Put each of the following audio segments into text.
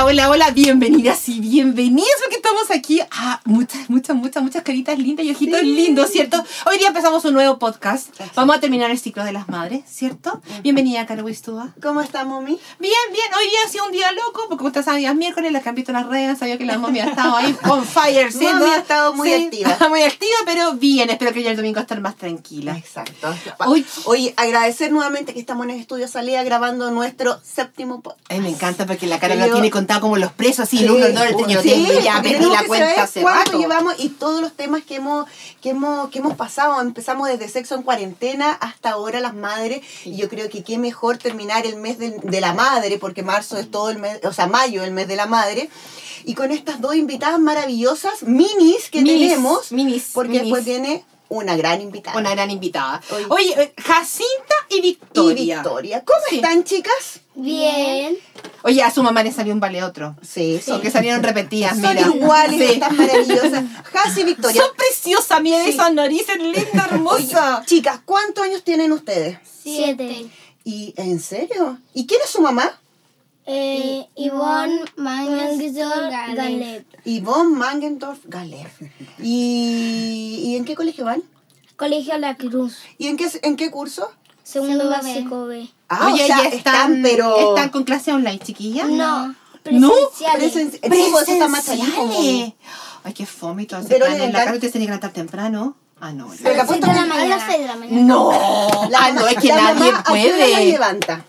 Hola, hola, hola, bienvenidas y bienvenidos porque estamos aquí. Ah, muchas, muchas, muchas, muchas caritas lindas y ojitos lindos, ¿cierto? Hoy día empezamos un nuevo podcast. Vamos a terminar el ciclo de las madres, ¿cierto? Bienvenida, Caro Wistúa. ¿Cómo está, mami? Bien, bien. Hoy día ha sido un día loco porque como ustedes es miércoles, han visto en las redes, sabía que la mami ha estado ahí on fire, ¿sí? Mami ha estado muy activa. Muy activa, pero bien. Espero que ya el domingo estar más tranquila. Exacto. Hoy- Hoy, agradecer nuevamente que estamos en el estudio Salida grabando nuestro séptimo podcast. Ay, me encanta porque la cara Sí, lo yo- contado como los presos, así, el uno, el dos, el tres, yo sí, tengo ya tenemos la cuenta hace cuánto rato. llevamos y todos los temas que hemos, que hemos, que hemos pasado. Empezamos desde sexo en cuarentena hasta ahora las madres. Y yo creo que qué mejor terminar el mes de, de la madre, porque marzo es todo el mes, o sea, mayo el mes de la madre. Y con estas dos invitadas maravillosas, minis que Minis, tenemos, minis, porque minis. después viene una gran invitada. Una gran invitada. Oye. Oye, eh, Jacinta y y Victoria. Victoria. ¿Cómo Sí. están, chicas? Bien. Oye, a su mamá le salió un vale otro. Sí, Son que salieron repetidas, Son mira. iguales, Sí. están maravillosas. Hasi y Victoria. Son preciosas, miren Sí. esas narices lindas, hermosas. Oye, chicas, ¿cuántos años tienen ustedes? Siete. ¿Y en serio? ¿Y quién es su mamá? Eh, Ivonne Mangesor Galep. Yvonne Mangendorf Galer. ¿Y, ¿Y en qué colegio van? Colegio La Cruz. ¿Y en qué, en qué curso? Segundo básico B. Ah, Oye, o sea, ya están, pero... están con clase online, chiquillas. No. ¿No? Presenciales. Presen- Sí, pues, eso está más Presenciales. Ay, qué fome y todo. Se Pero están en la cara, ustedes tienen que levantar temprano. Ah, no. Pero la A las seis puesta de la mañana. A las seis de la mañana. No. La ah, no, es que la nadie mamá, ¿a qué hora la puede. levanta?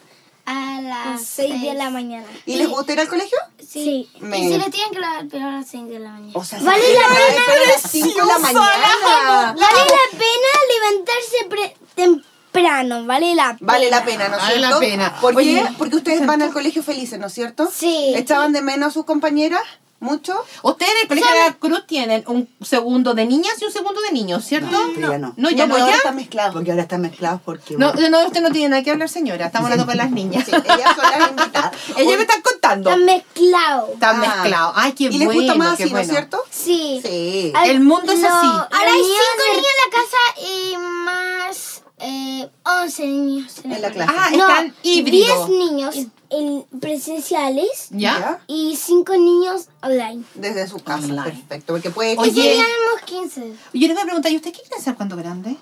A las seis de la mañana. ¿Y les gusta ir al colegio? Sí. Me- Y si le tienen que lavar, pero a las seis de la mañana. O sea, Vale la pena. a las cinco de la mañana. Vale la pena levantarse pre- temprano. Vale la pena. Vale la pena, ¿no es Vale la cierto? pena. ¿Por Oye, qué? Porque ustedes van al colegio felices, ¿no es cierto? Sí. ¿Echaban de menos a sus compañeras? ¿Mucho? Ustedes en el Colegio de la Cruz tienen un segundo de niñas y un segundo de niños, ¿cierto? No, ya no. No, ya no, ahora ya. están mezclados. Porque ahora están mezclados porque... No, bueno, no, usted no tiene nada que hablar, señora. Estamos hablando con las niñas. Sí, ellas son las invitadas. Ellas me están contando. Están mezclados. Están Ah. mezclados. Ay, qué ¿Y les bueno, gusta más qué así, ¿no es bueno. cierto? Sí. Sí. Al- El mundo es así. Ahora hay cinco niños en la casa y más eh, 11 niños En la clase. Ah, No, están híbridos. 10 niños en presenciales ¿Ya? y 5 niños online. Desde su casa, Online. perfecto. Porque puede Oye, seríamos 15. Yo les voy a preguntar, ¿y usted qué quiere ser cuando grande?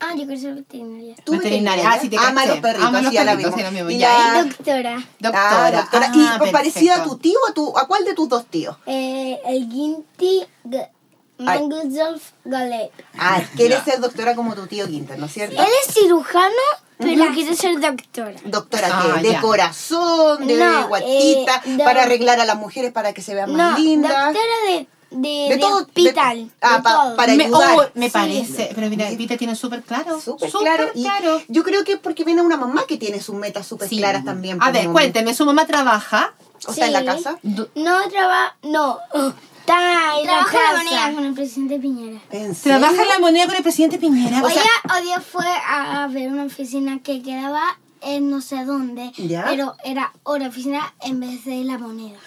Ah, yo quiero ser veterinaria. ¿Tú Veterinaria. Ah, sí, te Ama los perritos, Ama los sí, perritos, la vimos. Y la- Doctora. Doctora. Ah, doctora. Ah, ¿Y perfecto. parecida a tu tío o a, tu, a cuál de tus dos tíos? Eh, el Ginty G- Mangelsdorf Galep. Ah, quieres ser doctora como tu tío Quinter, ¿no es cierto? Él es cirujano, pero quiere ser doctora. Doctora, Ah, ¿qué? De ya. corazón, de No, guatita, eh, de- para arreglar a las mujeres para que se vean más lindas. doctora de, de, De de todo, de- hospital. ah, de pa- todo. para me, ayudar. oh, me Sí. parece. Pero mira, Vita tiene súper claro. Súper Súper claro. Y claro. yo creo que es porque viene una mamá que tiene sus metas súper Sí. claras también. A pues, ver, cuénteme, ¿su mamá trabaja? O sea, en la Sí. casa. Du- No trabaja, no. Está en Trabaja la moneda con el presidente Piñera. ¿En serio? ¿Trabaja en la moneda con el presidente Piñera? O sea- Ella hoy día fue a ver una oficina que quedaba en no sé dónde, ¿Ya? pero era una oficina en vez de la moneda.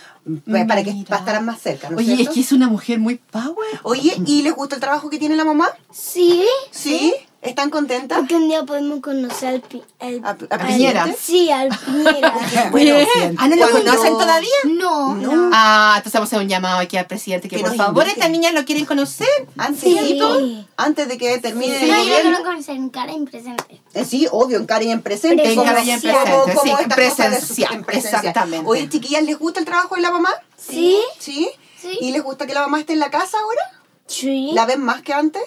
Pues, Para que estarán más cerca, ¿no es Oye, es que es una mujer muy power. Oye, ¿y les gusta el trabajo que tiene la mamá? Sí, ¿Sí? ¿Están contentas? porque un día podemos conocer al, pi- al- ¿A, a al- Piñera? Sí, al Piñera. Bueno, ¿Ah, no lo conocen todavía? no, No. Ah, entonces vamos a hacer un llamado aquí al presidente que, Que por favor invite. estas niñas lo quieren conocer. Antes, Sí. antes de que termine Sí, el no, yo lo gobierno. quiero conocer en cara y en presente. Eh, sí, obvio, en cara y en presente. En como- cara y en presente, como sí, en cosas de su- presencial, en presencial. exactamente. Oye, chiquillas, ¿les gusta el trabajo de la mamá? ¿Sí? ¿Sí? Sí. ¿Y les gusta que la mamá esté en la casa ahora? Sí. ¿La ven más que antes?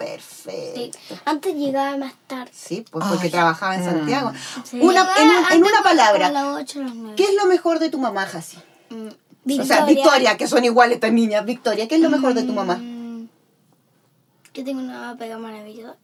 Sí. Perfecto. Antes llegaba más tarde. Sí, pues porque Ay. trabajaba en Mm. Santiago. Sí. Una, en, un- en una palabra, las las. ¿qué es lo mejor de tu mamá, Jasi? Mm, O sea, Victoria, que son iguales estas niñas. Victoria, ¿qué es lo mejor de tu mamá? Mm, Que tengo una pega maravillosa.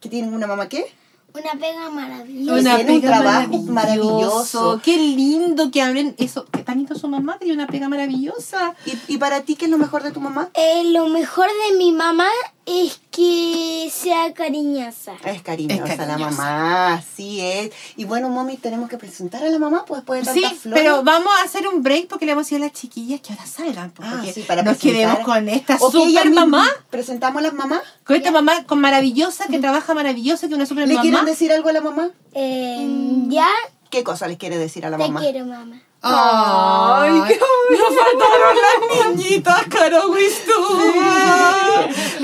¿Que tienen una mamá qué? Una pega maravillosa. Una- tiene un pega trabajo maravilloso. Qué lindo que hablen eso. Qué tan lindo su mamá, tiene una pega maravillosa. ¿Y, y para ti qué es lo mejor de tu mamá? Eh, lo mejor de mi mamá es que sea cariñosa. Es cariñosa, Es la mamá, así es. Y bueno, mami, tenemos que presentar a la mamá, pues después de Sí, flores. pero vamos a hacer un break porque le vamos a decir a las chiquillas que ahora salgan. pues, Ah, porque sí, para nos presentar. quedemos con esta Ok, ya super mamá. ¿Presentamos a las mamás? Con esta mamá con maravillosa, que trabaja maravillosa, que es una super ¿Le quieren mamá. decir algo a la mamá? Eh, Ya ¿Qué cosa les quiere decir a la te mamá? quiero, mamá. Ay, qué Nos faltaron las niñitas, Caro.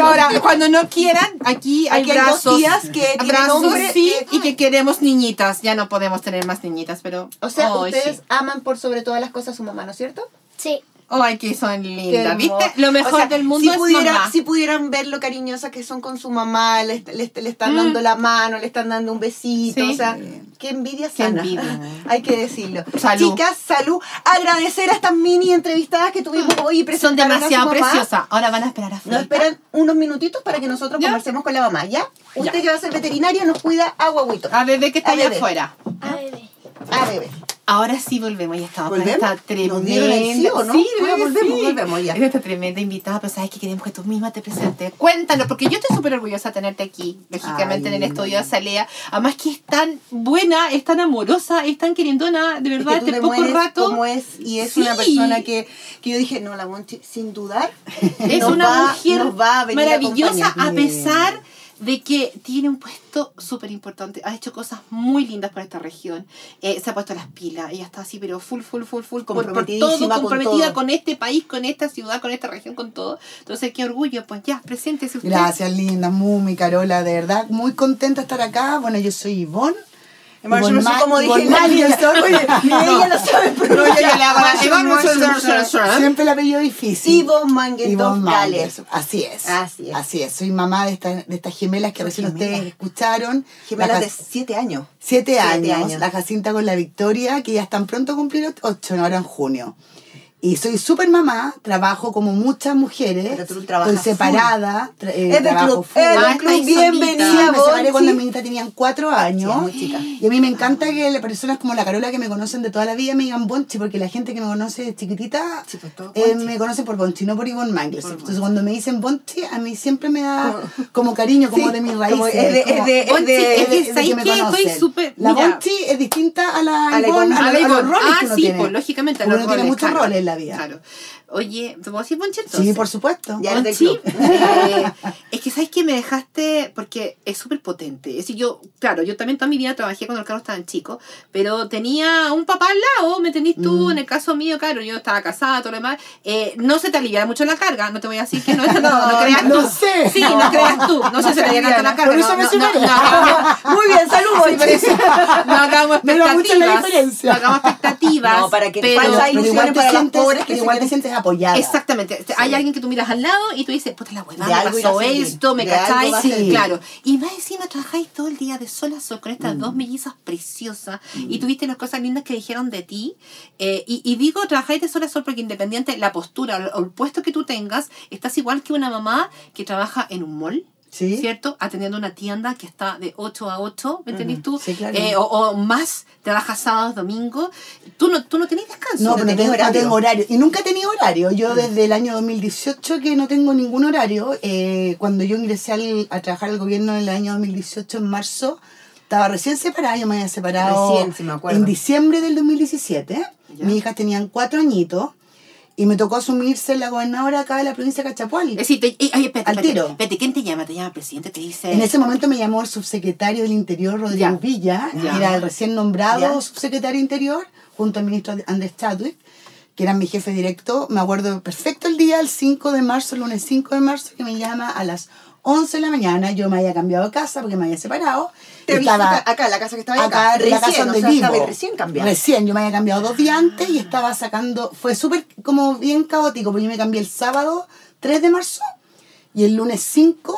Ahora, cuando no quieran, aquí hay Aquí hay dos brazos. tías que tienen brazos, nombre sí, que- y que queremos niñitas. Ya no podemos tener más niñitas, pero. O sea, ustedes sí. aman por sobre todas las cosas a su mamá, ¿no es cierto? Sí. Ay, que son Qué lindas. ¿Viste? Lo mejor O sea, del mundo si es pudiera- mamá. Si pudieran ver lo cariñosas que son con su mamá, le, le- le están Mm. dando la mano, le están dando un besito, Sí. o sea, qué envidia Qué sana. envidia. Hay que decirlo. Salud. Chicas, salud. Agradecer a estas mini entrevistadas que tuvimos hoy y Son a demasiado preciosas. Ahora van a esperar afuera. Nos esperan unos minutitos para que nosotros ¿Ya? conversemos con la mamá, ¿ya? Usted Ya. que va a ser veterinaria nos cuida a Guaguito. A bebé que está A allá bebé. afuera. A bebé. A bebé. Ahora sí volvemos, ya estamos con ¿Volvemos? esta ¿Nos tremenda. el sí o no? Sí, Ah, volvemos, sí. volvemos ya. Es esta tremenda invitada, pero sabes que queremos que tú misma te presentes. Cuéntanos, porque yo estoy súper orgullosa de tenerte aquí, lógicamente, Ay, en el estudio de Salea. Además que es tan buena, es tan amorosa, es tan querendona, de Es verdad, que tú este te poco rato. como es y es Sí. una persona que, que yo dije, no, la Monchi, sin dudar, Es una va- mujer va a a maravillosa acompañar. a pesar de que tiene un puesto súper importante. Ha hecho cosas muy lindas para esta región. Eh, se ha puesto las pilas. Ella está así, pero full, full, full, full. por- por Comprometidísima todo, con comprometida todo. con este país, con esta ciudad, con esta región, con todo. Entonces, qué orgullo. Pues ya, preséntese usted. Gracias, linda, Mumi, Carola, de verdad, muy contenta de estar acá. Bueno, yo soy Ivonne. Hermano, yo no sé Ivonne cómo Ma- dije Ivonne la Mandelson. Oye, Ni ella lo sabe No, yo pronunciar. ya le hago la- Mandelson. Siempre el apellido difícil. Ivonne Mangendorf Ivonne Gale. Mandelson. Así es. Así es. Así es. Soy mamá de, esta- de estas gemelas que recién ustedes escucharon. Gemelas La de siete años. Siete, Siete años, años. La Jacinta con la Victoria, que ya están pronto a cumplir ocho, ahora en junio. Y soy súper mamá, trabajo como muchas mujeres. Pero tú Estoy separada. tra- eh, Es trabajo club, full. es Ah, club. Bienvenida, me separé Bonchi. cuando mis niñas tenían cuatro años. Sí, muy chica. Y a mí me encanta que las personas como la Carola que me conocen de toda la vida me digan Bonchi, porque la gente que me conoce de chiquitita Sí, pues, todo eh, Bonchi. me conoce por Bonchi, no por Ivonne Mangles. Entonces cuando me dicen Bonchi, a mí siempre me da como cariño, como Sí, de mis como raíces. es de- como- es de- es Bonchi, de- es que, de- de ¿sabes que me conocen. súper- La. Bonchi es distinta a la Ivonne, a, la a los Ivonne. roles Ah, que uno tiene. pues lógicamente. Uno tiene muchos roles Claro. Oye, ¿te puedo decir Bonchi entonces? Sí, por supuesto. Ya. club. eh, es que sabes que me dejaste porque es súper potente. Es decir, yo, claro, yo también toda mi vida trabajé cuando el carro estaba chico, pero tenía un papá al lado, ¿me entendís tú? Mm. En el caso mío, claro, yo estaba casada, todo lo demás. Eh, no se te aliviaba mucho la carga, no te voy a decir que no, no, no, creas no tú. sé. Sí, no, creas tú, no sé si se te aliviaba tanto la carga. Por eso no, me no, no, no, Muy bien, salud, Sí, eso, no hagamos No expectativas. No hagamos expectativas. No, para que pero, falsa Pero ilusiones para las pobres que igual te sientes apoyada. Exactamente. Hay alguien que tú miras al lado y tú dices, puta la huevada, me pasó esto, me cacháis. Sí, claro. Y más encima trabajáis todo el día de sol a sol con estas Mm. dos mellizas preciosas y tuviste las cosas lindas que dijeron de ti. Eh, y, y digo, trabajáis de sol a sol porque independiente la postura o el, o el puesto que tú tengas, estás igual que una mamá que trabaja en un mall. Sí. ¿Cierto? Atendiendo una tienda que está de 8 a 8, ¿me entendís tú? Sí, claro. Eh, o, o más, trabajas sábados, domingos. Tú no, tú no tenés descanso. No, no pero no tenés tengo, horario. tengo horario. Y nunca he tenido horario. Yo desde el año 2018 que no tengo ningún horario. Eh, cuando yo ingresé al- a trabajar al gobierno en el año 2018, en marzo, estaba recién separada. Yo me había separado Recién, me en diciembre del 2017. Ya. Mis hijas tenían cuatro añitos. Y me tocó asumirse la gobernadora acá de la provincia de Cachapual. Es decir, te, eh, ay, espérate, Al espérate, tiro. espérate, ¿quién te llama? Te llama el presidente, te dice... En ese momento me llamó el subsecretario del Interior, Rodrigo Ya. Villa, Ya. que era el recién nombrado Ya. subsecretario Interior, junto al ministro Andrés Chadwick, que era mi jefe directo. Me acuerdo perfecto el día, el 5 de marzo, el lunes 5 de marzo, que me llama a las 11 de la mañana. Yo me había cambiado de casa porque me había separado. Te Estaba acá, la casa que estaba acá, acá. la casa donde o sea, vivo. estaba recién cambiado. Recién, yo me había cambiado dos días antes y estaba sacando, fue súper como bien caótico, porque yo me cambié el sábado 3 de marzo y el lunes 5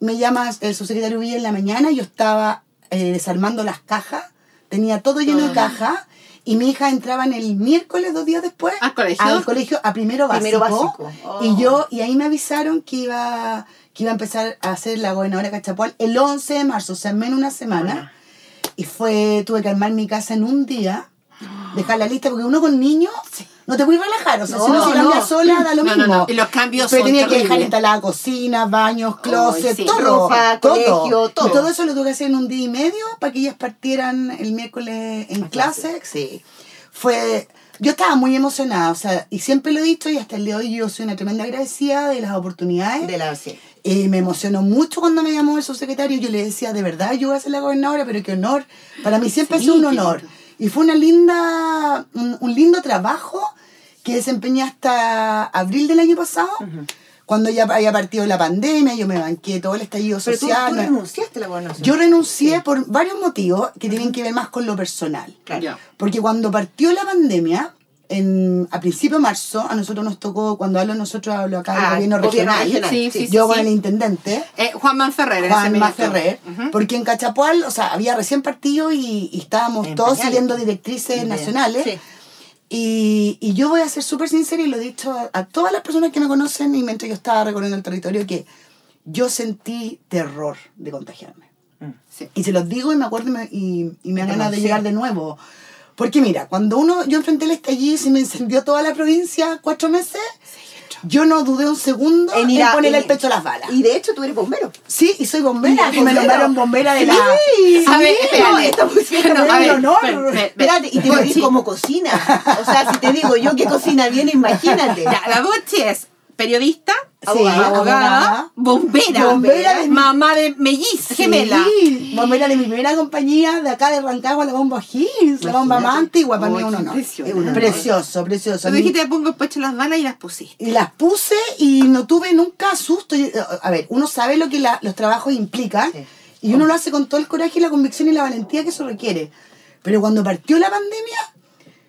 me llama el subsecretario Villa en la mañana y yo estaba eh, desarmando las cajas, tenía todo lleno de cajas y mi hija entraba en el miércoles, dos días después, ¿Al colegio? al colegio a primero básico. Primero básico. Oh. Y yo, y ahí me avisaron que iba, que iba a empezar a hacer la gobernadora Cachapual el 11 de marzo, o sea, en menos una semana. Y fue, tuve que armar mi casa en un día, dejar la lista, porque uno con niños no te puedes relajar, o sea, si No, uno se cambia no. sola, da lo mismo. no. Y los cambios Pero son tenía que dejar instalada cocina, baños, closet, sí. todo. Ropa, todo. colegio, todo. Y todo eso lo tuve que hacer en un día y medio para que ellas partieran el miércoles en clase. Sí. Fue. Yo estaba muy emocionada, o sea, y siempre lo he dicho y hasta el día de hoy yo soy una tremenda agradecida de las oportunidades. De la sí. Eh, me emocionó mucho cuando me llamó el subsecretario. Yo le decía, de verdad, yo voy a ser la gobernadora, pero qué honor. Para mí siempre Sí, ha sido un honor. Y fue una linda, un, un lindo trabajo que desempeñé hasta abril del año pasado, cuando ya había partido la pandemia, yo me banqué todo el estallido Pero social. tú renunciaste a la gobernación. yo renuncié por varios motivos que tienen que ver más con lo personal. Claro. Porque cuando partió la pandemia, en, a principio de marzo, a nosotros nos tocó, cuando hablo nosotros, hablo acá del Ah, gobierno regional. regional, Sí, sí, sí. yo con el intendente. Eh, Juan Manferrer. Juan minuto. Ferrer, Ujú. porque en Cachapual, o sea, había recién partido y, y estábamos En todos pañales. siguiendo directrices Bien. nacionales. Sí. Y, y yo voy a ser súper sincera y lo he dicho a, a todas las personas que me conocen y mientras yo estaba recorriendo el territorio que yo sentí terror de contagiarme. Sí. Y se los digo y me acuerdo y me, y, y me dan ganas de llegar de nuevo. Porque mira, cuando uno, yo enfrenté el estallido y se me encendió toda la provincia cuatro meses, yo no dudé un segundo en, ir a- ponerle en- el pecho a las balas. Y de hecho tú eres bombero. Sí, y soy bombera. Y me nombraron bombera de la... Sí, A ver, espérate. y te decís como cocina. O sea, si te digo yo que cocina bien, imagínate. La Bochi es periodista, Sí, abogada, abogada. bombera, Bombera de mi- mamá de melliz, gemela. Sí, bombera de mi primera compañía de acá de Rancagua, la bomba Hills, la bomba más antigua, para mí es un qué honor. impresionante. Precioso, precioso. Tú dijiste, pongo pecho las balas y las pusiste. Y las puse y no tuve nunca susto. Yo- A ver, uno sabe lo que la- los trabajos implican Sí. y uno lo hace con todo el coraje y la convicción y la valentía que eso requiere. Pero cuando partió la pandemia,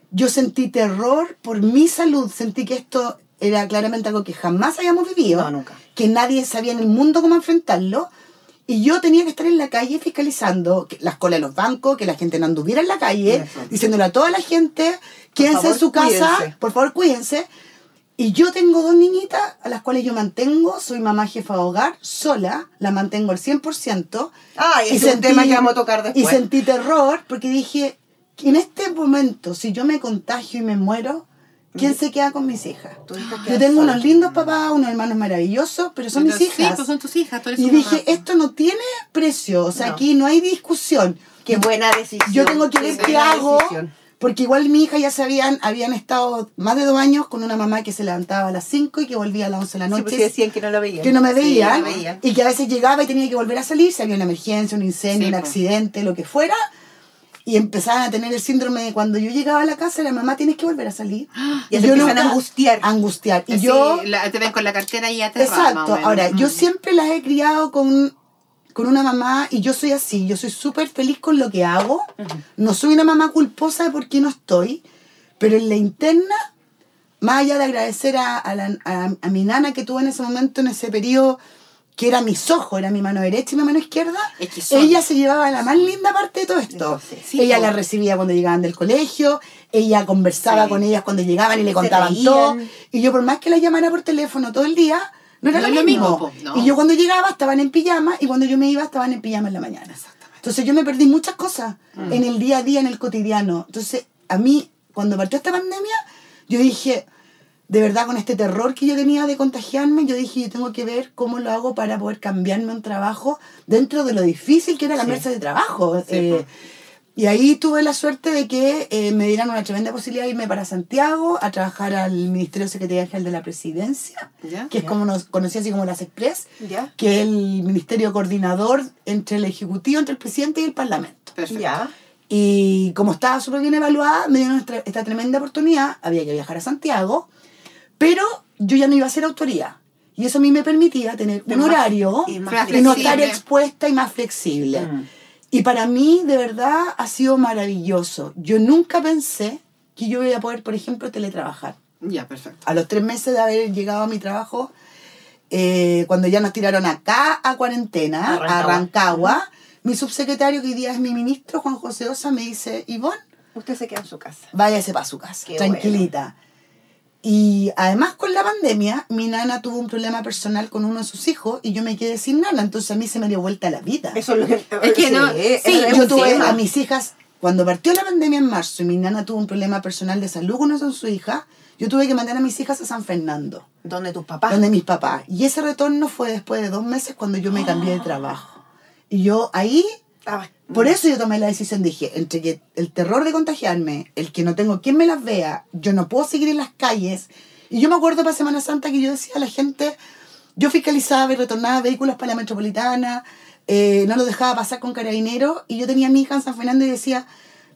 yo sentí terror por mi salud. Sentí que esto era claramente algo que jamás habíamos vivido. No, nunca. Que nadie sabía en el mundo cómo enfrentarlo. Y yo tenía que estar en la calle fiscalizando las colas de los bancos, que la gente no anduviera en la calle, Eso. diciéndole a toda la gente, quédense favor, en su casa, cuídense. por favor cuídense. Y yo tengo dos niñitas a las cuales yo mantengo, soy mamá jefa de hogar, sola, la mantengo al 100%. Ah, Y es un sentí- tema que vamos a tocar después. Y sentí terror porque dije, en este momento, si yo me contagio y me muero, ¿quién se queda con mis hijas? Hijas Yo tengo unos lindos papás, unos hermanos maravillosos, pero son mis Sí, hijas. pues son tus hijas, tú eres y dije, mamá. esto no tiene precio, o sea, No. aquí no hay discusión. Qué buena decisión. Yo tengo que ver qué hago, decisión. porque igual mi hija ya sabían, habían estado más de dos años con una mamá que se levantaba a las 5 y que volvía a las 11 de la Sí, noche. pues sí decían que no lo veían. que no me Sí, veían, no veían. y que a veces llegaba y tenía que volver a salir, si había una emergencia, un incendio, Sí, un po. accidente, lo que fuera, y empezaban a tener el síndrome de cuando yo llegaba a la casa, la mamá tienes que volver a salir. Y se empiezan a angustiar. Angustiar. Y yo, la- te ven con la cartera y o exacto, ahora, yo Mm. siempre las he criado con, con una mamá y yo soy así, yo soy súper feliz con lo que hago, no soy una mamá culposa de por qué no estoy, pero en la interna, más allá de agradecer a, a la- a- a mi nana que tuve en ese momento, en ese periodo, que era mis ojos, era mi mano derecha y mi mano izquierda, Es que son- ella se llevaba la más linda parte de todo esto. Sí, ella la recibía cuando llegaban del colegio, ella conversaba Sí. con ellas cuando llegaban y le contaban todo. Y yo por más que la llamara por teléfono todo el día, no era No lo mismo. mismo, po, no. Y yo cuando llegaba estaban en pijama y cuando yo me iba estaban en pijama en la mañana. Entonces yo me perdí muchas cosas Mm. en el día a día, en el cotidiano. Entonces a mí, cuando partió esta pandemia, yo dije, de verdad con este terror que yo tenía de contagiarme, yo dije, yo tengo que ver cómo lo hago para poder cambiarme un trabajo dentro de lo difícil que era cambiarse de trabajo. Eh, y ahí tuve la suerte de que eh, me dieran una tremenda posibilidad de irme para Santiago a trabajar al Ministerio de Secretaría General de la Presidencia, que es como nos conocía así como las Express, Ya. que es el ministerio coordinador entre el Ejecutivo, entre el Presidente y el Parlamento. Perfecto. Y como estaba súper bien evaluada, me dieron esta, esta tremenda oportunidad. Había que viajar a Santiago, pero yo ya no iba a ser autoridad. Y eso a mí me permitía tener un más- horario y y, no flexible. estar expuesta y más flexible. Mm. Y para mí, de verdad, ha sido maravilloso. Yo nunca pensé que yo iba a poder, por ejemplo, teletrabajar. Ya, perfecto. A los tres meses de haber llegado a mi trabajo, eh, cuando ya nos tiraron acá a cuarentena, A Rancagua. Mi subsecretario, que hoy día es mi ministro, Juan José Osa, me dice, Ivonne, Usted se queda en su casa. váyase para su casa, Qué tranquilita. Y además con la pandemia, mi nana tuvo un problema personal con uno de sus hijos y yo me quedé sin nana, entonces a mí se me dio vuelta la vida. Eso es lo que. Es que no- es- sí, es yo tuve tema. a mis hijas, cuando partió la pandemia en marzo y mi nana tuvo un problema personal de salud con una de sus hijas, yo tuve que mandar a mis hijas a San Fernando, Donde tus papás. donde mis papás. Y ese retorno fue después de dos meses cuando yo me cambié de trabajo. Y yo ahí Ah, por eso yo tomé la decisión, dije, entre que el terror de contagiarme, el que no tengo quien me las vea, yo no puedo seguir en las calles. Y yo me acuerdo para Semana Santa que yo decía a la gente, yo fiscalizaba y retornaba vehículos para la metropolitana, eh, no los dejaba pasar con carabineros, y yo tenía a mi hija en San Fernando y decía,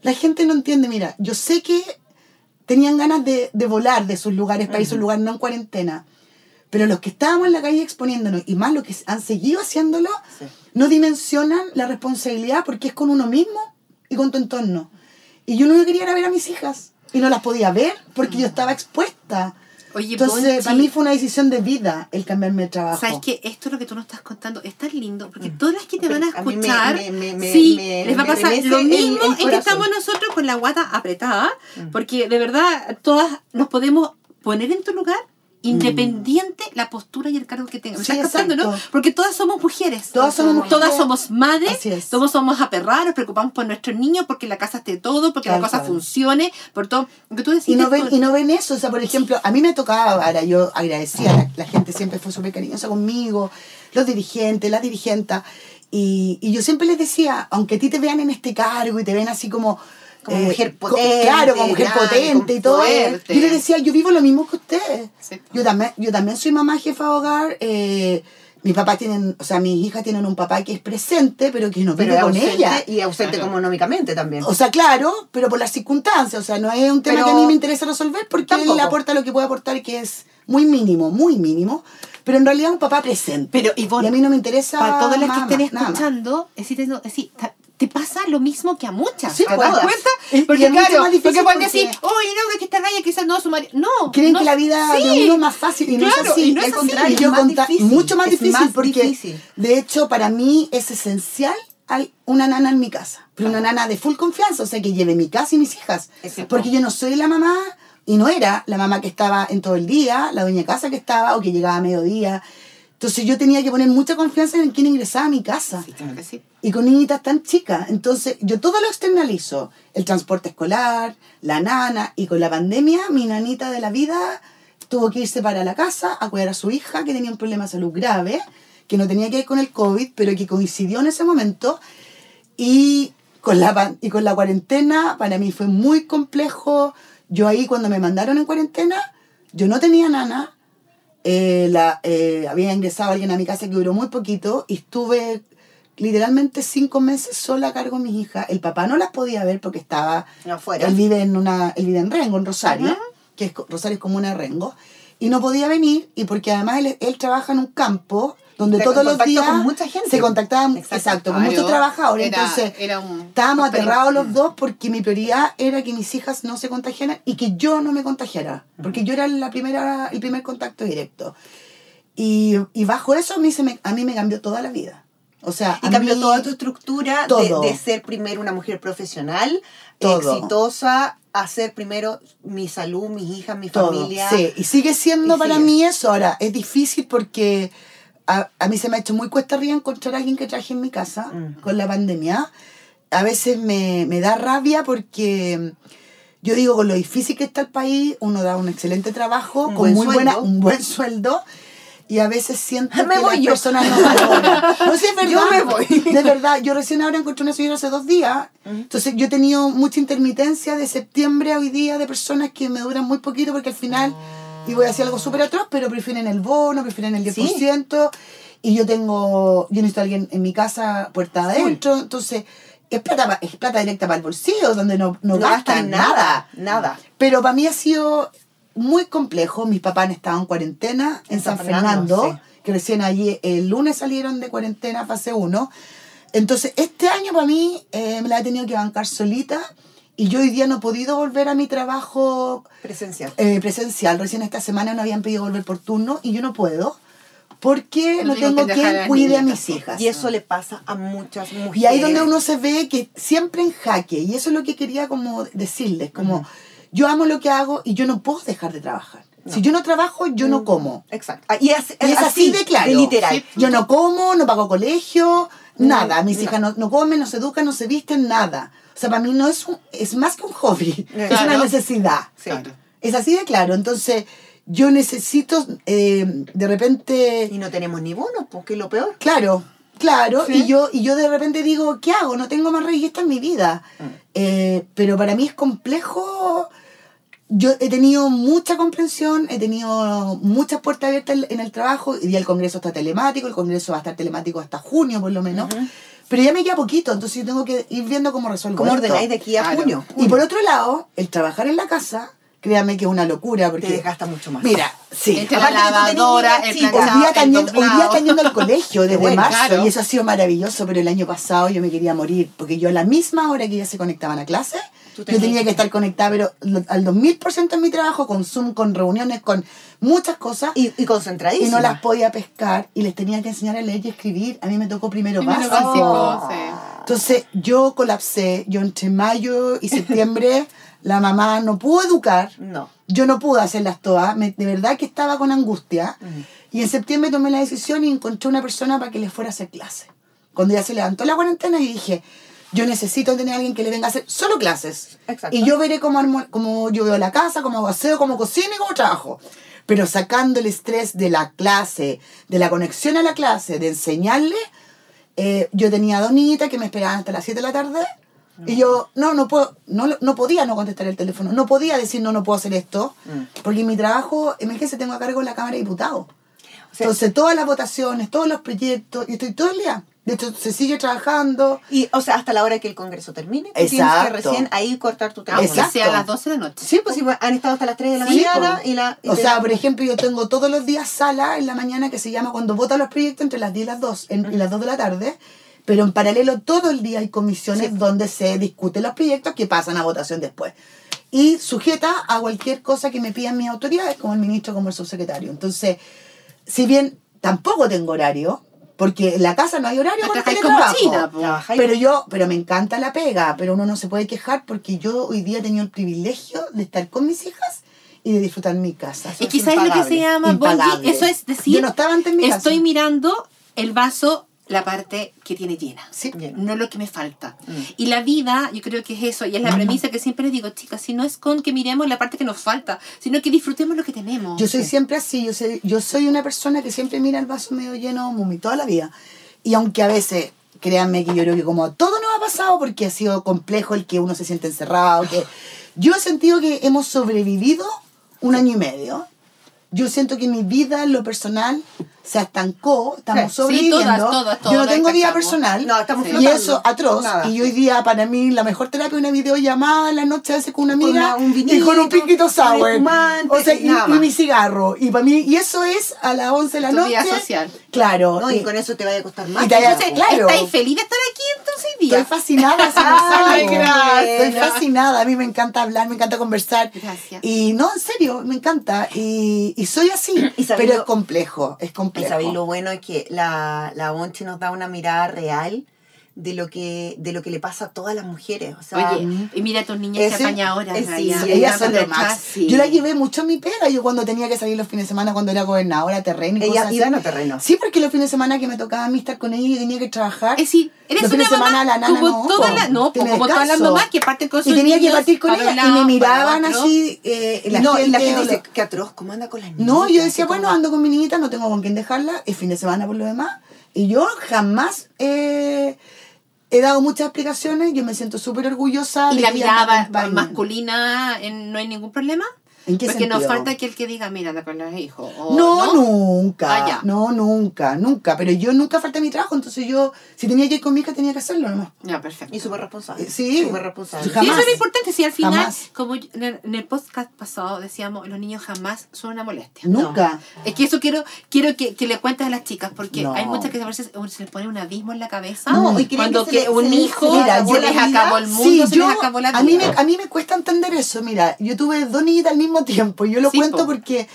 La gente no entiende, mira, yo sé que tenían ganas de, de volar de sus lugares para ir a sus lugares, no en cuarentena. Pero los que estábamos en la calle exponiéndonos, y más los que han seguido haciéndolo, Sí. no dimensionan la responsabilidad porque es con uno mismo y con tu entorno. Y yo lo que quería era ver a mis hijas. Y no las podía ver porque yo estaba expuesta. Oye, Entonces, Ponchi, para mí fue una decisión de vida el cambiarme de trabajo. ¿Sabes que Esto lo que tú nos estás contando es tan lindo, porque todas las que te van a A mí me- escuchar, me- me- sí, les va a pasar lo mismo el en que estamos nosotros con la guata apretada, porque de verdad todas nos podemos poner en tu lugar independiente la postura y el cargo que tengas. ¿Me Sí, estás captando, no? Porque todas somos mujeres. Todas somos mujeres. Todas somos madres, todos somos aperradas, nos preocupamos por nuestros niños, porque la casa esté todo, porque Tal la cosa cual. funcione, por todo. Tú decís Y no, ven, y no ven eso, o sea, por ejemplo, a mí me tocaba, ahora yo agradecía, la, la gente siempre fue súper cariñosa conmigo, los dirigentes, la dirigenta, y, y yo siempre les decía, aunque a ti te vean en este cargo y te ven así como... eh, Como mujer potente, claro, como mujer ya, potente y todo. fuerte. Yo les decía, yo vivo lo mismo que ustedes. Sí. Yo también, yo también soy mamá jefa de hogar. Eh, mis papás tienen, o sea, mis hijas tienen un papá que es presente, pero que no Pero vive con ausente ella. y ausente Claro. económicamente también. O sea, claro, pero por las circunstancias. O sea, no es un tema Pero que a mí me interesa resolver porque tampoco. él aporta lo que puede aportar que es muy mínimo, muy mínimo. Pero en realidad un papá presente. Pero, y a mí no me interesa. para todas las que estén escuchando, es decir, es te pasa lo mismo que a muchas. Sí, ¿te das cuenta? Porque es mucho claro, más difícil porque pueden porque- decir, oye, no, que esta raya quizás no su marido. No. Creen no- que la vida sí. de uno es más fácil y no Claro, es así. y no es Al así. contrario, yo mucho más es difícil más porque, difícil. de hecho, para mí es esencial hay una nana en mi casa. Pero una nana de full confianza, o sea, que lleve mi casa y mis hijas. Exacto. Porque yo no soy la mamá y no era la mamá que estaba en todo el día, la dueña de casa que estaba o que llegaba a mediodía. Entonces yo tenía que poner mucha confianza en quién ingresaba a mi casa. Claro que sí. Y con niñitas tan chicas. Entonces, yo todo lo externalizo. El transporte escolar, la nana. Y con la pandemia, mi nanita de la vida tuvo que irse para la casa a cuidar a su hija que tenía un problema de salud grave, que no tenía que ver con el COVID, pero que coincidió en ese momento. Y con la, y con la cuarentena, para mí fue muy complejo. Yo ahí, cuando me mandaron en cuarentena, yo no tenía nana. Eh, la, eh, había ingresado alguien a mi casa que duró muy poquito y estuve literalmente cinco meses sola a cargo de mis hijas. El papá no las podía ver porque estaba... Afuera. Él vive en, una, él vive en Rengo, en Rosario, que es, Rosario es comuna de Rengo. Y no podía venir y porque además él, él trabaja en un campo donde De todos los días con mucha gente. se contactaban Exacto. exacto, con muchos trabajadores. Era- entonces era un- estábamos aterrados los dos porque mi prioridad era que mis hijas no se contagiaran y que yo no me contagiara. Porque yo era la primera, el primer contacto directo. Y, y bajo eso a mí, se me, a mí me cambió toda la vida. O sea, Y cambió mí- toda tu estructura de, de ser primero una mujer profesional, Todo. exitosa, a ser primero mi salud, mis hijas, mi todo. familia. Sí, y sigue siendo Y para sigue. mí eso. Ahora, es difícil porque a, a mí se me ha hecho muy cuesta arriba encontrar a alguien que traje en mi casa Mm. con la pandemia. A veces me, me da rabia porque yo digo, con lo difícil que está el país, uno da un excelente trabajo, Un con muy buena, un buen sueldo. Y a veces siento Me que voy las yo. personas no valoran. No sé, es verdad. Yo me voy. De verdad, yo recién ahora encontré una señora hace dos días. Entonces yo he tenido mucha intermitencia de septiembre a hoy día de personas que me duran muy poquito porque al final, y voy a hacer algo súper atroz, pero prefieren el bono, prefieren el 10%. Y yo tengo, yo necesito a alguien en mi casa puerta adentro. Entonces, es plata, es plata directa para el bolsillo, donde no, no, No gastan gastan nada. nada. Pero para mí ha sido muy complejo. Mis papás han estado en cuarentena en, En San San Fernando, Fernando, que recién allí el lunes salieron de cuarentena fase 1. Entonces, este año para mí eh, me la he tenido que bancar solita y yo hoy día no he podido volver a mi trabajo Presencial. eh, presencial. Recién esta semana no habían pedido volver por turno y yo no puedo porque No no tengo que quien cuide a mis hijas. Y eso le pasa a muchas mujeres. Y ahí donde uno se ve que siempre en jaque, y eso es lo que quería como decirles, como yo amo lo que hago y yo no puedo dejar de trabajar. Si yo no trabajo, yo no como. Exacto. Ah, Y es, Y es así de claro. literal. Sí. Yo no como, no pago colegio, nada. Mis no. hijas no, no comen, no se educan, no se visten, nada. O sea, para mí no es un, es más que un hobby, es una necesidad. Sí. Claro. Es así de claro. Entonces, yo necesito eh, de repente Y no tenemos ni bono, porque es lo peor. Claro, claro. Sí. Y yo y yo de repente digo, ¿qué hago? No tengo más rey y esta es mi vida. Eh, pero para mí es complejo. Yo he tenido mucha comprensión, he tenido muchas puertas abiertas en- en el trabajo. Y el Congreso está telemático, el Congreso va a estar telemático hasta junio por lo menos. Pero ya me queda poquito, entonces yo tengo que ir viendo cómo resuelvo ¿Cómo esto. ordenáis de aquí a Claro. junio? Y por otro lado, el trabajar en la casa, créame que es una locura. Porque, Te desgasta mucho más. Mira, sí. Entre la lavadora, el. Hoy planchado, día, hoy día doblado. están yendo al colegio desde bueno, marzo claro. y eso ha sido maravilloso, pero el año pasado yo me quería morir porque yo a la misma hora que ya se conectaban a clase, yo tenía que- estar conectada pero al 2000% en mi trabajo, con Zoom, con reuniones, con muchas cosas Y, y y no las podía pescar y les tenía que enseñar a leer y escribir. A mí me tocó primero, Primero básico. básico, sí. Entonces yo colapsé, yo entre mayo y septiembre la mamá no pudo educar, No. yo no pude hacerlas todas, me- de verdad que estaba con angustia. Y en septiembre tomé la decisión y encontré una persona para que les fuera a hacer clase. Cuando ya se levantó la cuarentena y dije, yo necesito tener a alguien que le venga a hacer solo clases. Exacto. Y yo veré cómo, armo- cómo yo veo la casa, cómo hago aseo, cómo cocino y cómo trabajo. Pero sacando el estrés de la clase, de la conexión a la clase, de enseñarle, eh, yo tenía dos niñitas que me esperaban hasta las 7 de la tarde. Y yo, no, no puedo, no, no podía no contestar el teléfono, no podía decir no, no puedo hacer esto, porque en mi trabajo, imagínense, tengo a cargo la Cámara de Diputados. sea- Entonces, todas las votaciones, todos los proyectos, y estoy todo el día. De hecho, se sigue trabajando. Y, o sea, hasta la hora que el Congreso termine, tú tienes que Exacto. recién ahí cortar tu. Aunque Exacto. sea a las 12 de la noche. Sí, pues sí, han estado hasta las 3 de la Sí, mañana po. y la... y O sea, por ejemplo, yo tengo todos los días sala en la mañana que se llama cuando votan los proyectos entre las 10 y las 2, en, y las 2 de la tarde. Pero en paralelo todo el día hay comisiones donde se discuten los proyectos que pasan a votación después. Y sujeta a cualquier cosa que me pidan mis autoridades, como el ministro, como el subsecretario. Entonces, si bien tampoco tengo horario, porque en la casa no hay horario para teletrabajo. China. Trabajáis- Pero yo, pero me encanta la pega, pero uno no se puede quejar porque yo hoy día he tenido el privilegio de estar con mis hijas y de disfrutar mi casa. Eso Y quizás es lo que se llama impagable. Eso es decir, Yo no estaba antes en mi estoy casa. mirando el vaso, la parte que tiene llena. Sí. Bien. No lo que me falta. Mm. Y la vida, yo creo que es eso, y es la premisa que siempre les digo, chicas, si no es con que miremos la parte que nos falta, sino que disfrutemos lo que tenemos. Yo soy siempre así, yo soy, yo soy una persona que siempre mira el vaso medio lleno, mumi, toda la vida. Y aunque a veces, créanme que yo creo que como todo nos ha pasado, porque ha sido complejo el que uno se siente encerrado, que yo he sentido que hemos sobrevivido un año y medio. Yo siento que mi vida, en lo personal, se estancó, estamos Sí, sobreviviendo. todas, todas, yo no todas tengo vida personal. No, estamos y flotando. eso atroz. Nada. Y hoy día, para mí, la mejor terapia es una videollamada en la noche, a veces con una Con amiga una- un y con un vinito, piquito sour. O sea, y, y mi cigarro. Y para mí, y eso es a las 11 de la Tu noche. vida social. Claro. No, y y- con eso te vaya a costar más. Y te vaya- Entonces, claro. ¿estáis feliz de estar aquí entonces hoy día? Estoy fascinada, sí, Ay, gracias. Estoy fascinada. A mí me encanta hablar, me encanta conversar. Gracias. Y no, en serio, me encanta. Y, y soy así. Y pero es complejo, es Y complejo. sabéis lo bueno es que la, la nos da una mirada real de lo que de lo que le pasa a todas las mujeres. O sea, Oye, y mira a tus niñas Ese- que apañadoras eh, sí, allá. sí, ellas son de Aprovechar, más. sí. Yo la llevé mucho a mi pega. Yo cuando tenía que salir los fines de semana, cuando era gobernadora, terreno y Ellas cosas así. iban a terreno. Sí, porque los fines de semana que me tocaba a mí estar con ella y tenía que trabajar. Es decir, eres los una fines de mamá semana la nana como no, todas po, las, no, como todas las mamás que parten con sus Y tenía que partir con ella. y me miraban así, eh, la no, gente. y la gente dice, lo- qué atroz, ¿cómo anda con las niñas? No, yo decía, bueno, ando con mi niñita, no tengo con quién dejarla, es fin de semana por lo demás. Y yo jamás eh, he dado muchas explicaciones, yo me siento súper orgullosa. Y de la mirada masculina, en- no hay ningún problema. ¿En qué Porque nos sentido? falta que el que diga, mira, anda con los hijos. o No, nunca. Ah, ya. No, nunca, nunca. Pero yo nunca falté a mi trabajo, entonces yo, si tenía que ir con mi hija, tenía que hacerlo nomás. Ya, perfecto. Y súper responsable. Eh, sí. Súper responsable. Sí, Jamás. eso es lo importante. Si al final, Jamás. como en el- en el podcast pasado decíamos, los niños jamás son una molestia. Nunca. Es que eso quiero quiero que, que le cuentes a las chicas, porque No. hay muchas que a veces se les pone un abismo en la cabeza. No, y creen cuando que que, un hijo se Mira, les acabó el mundo, Sí, se yo, les acabó la vida. a, mí me, a mí me cuesta entender eso. Mira, yo tuve dos niñitas al mismo tiempo. Yo lo Sí, cuento po. porque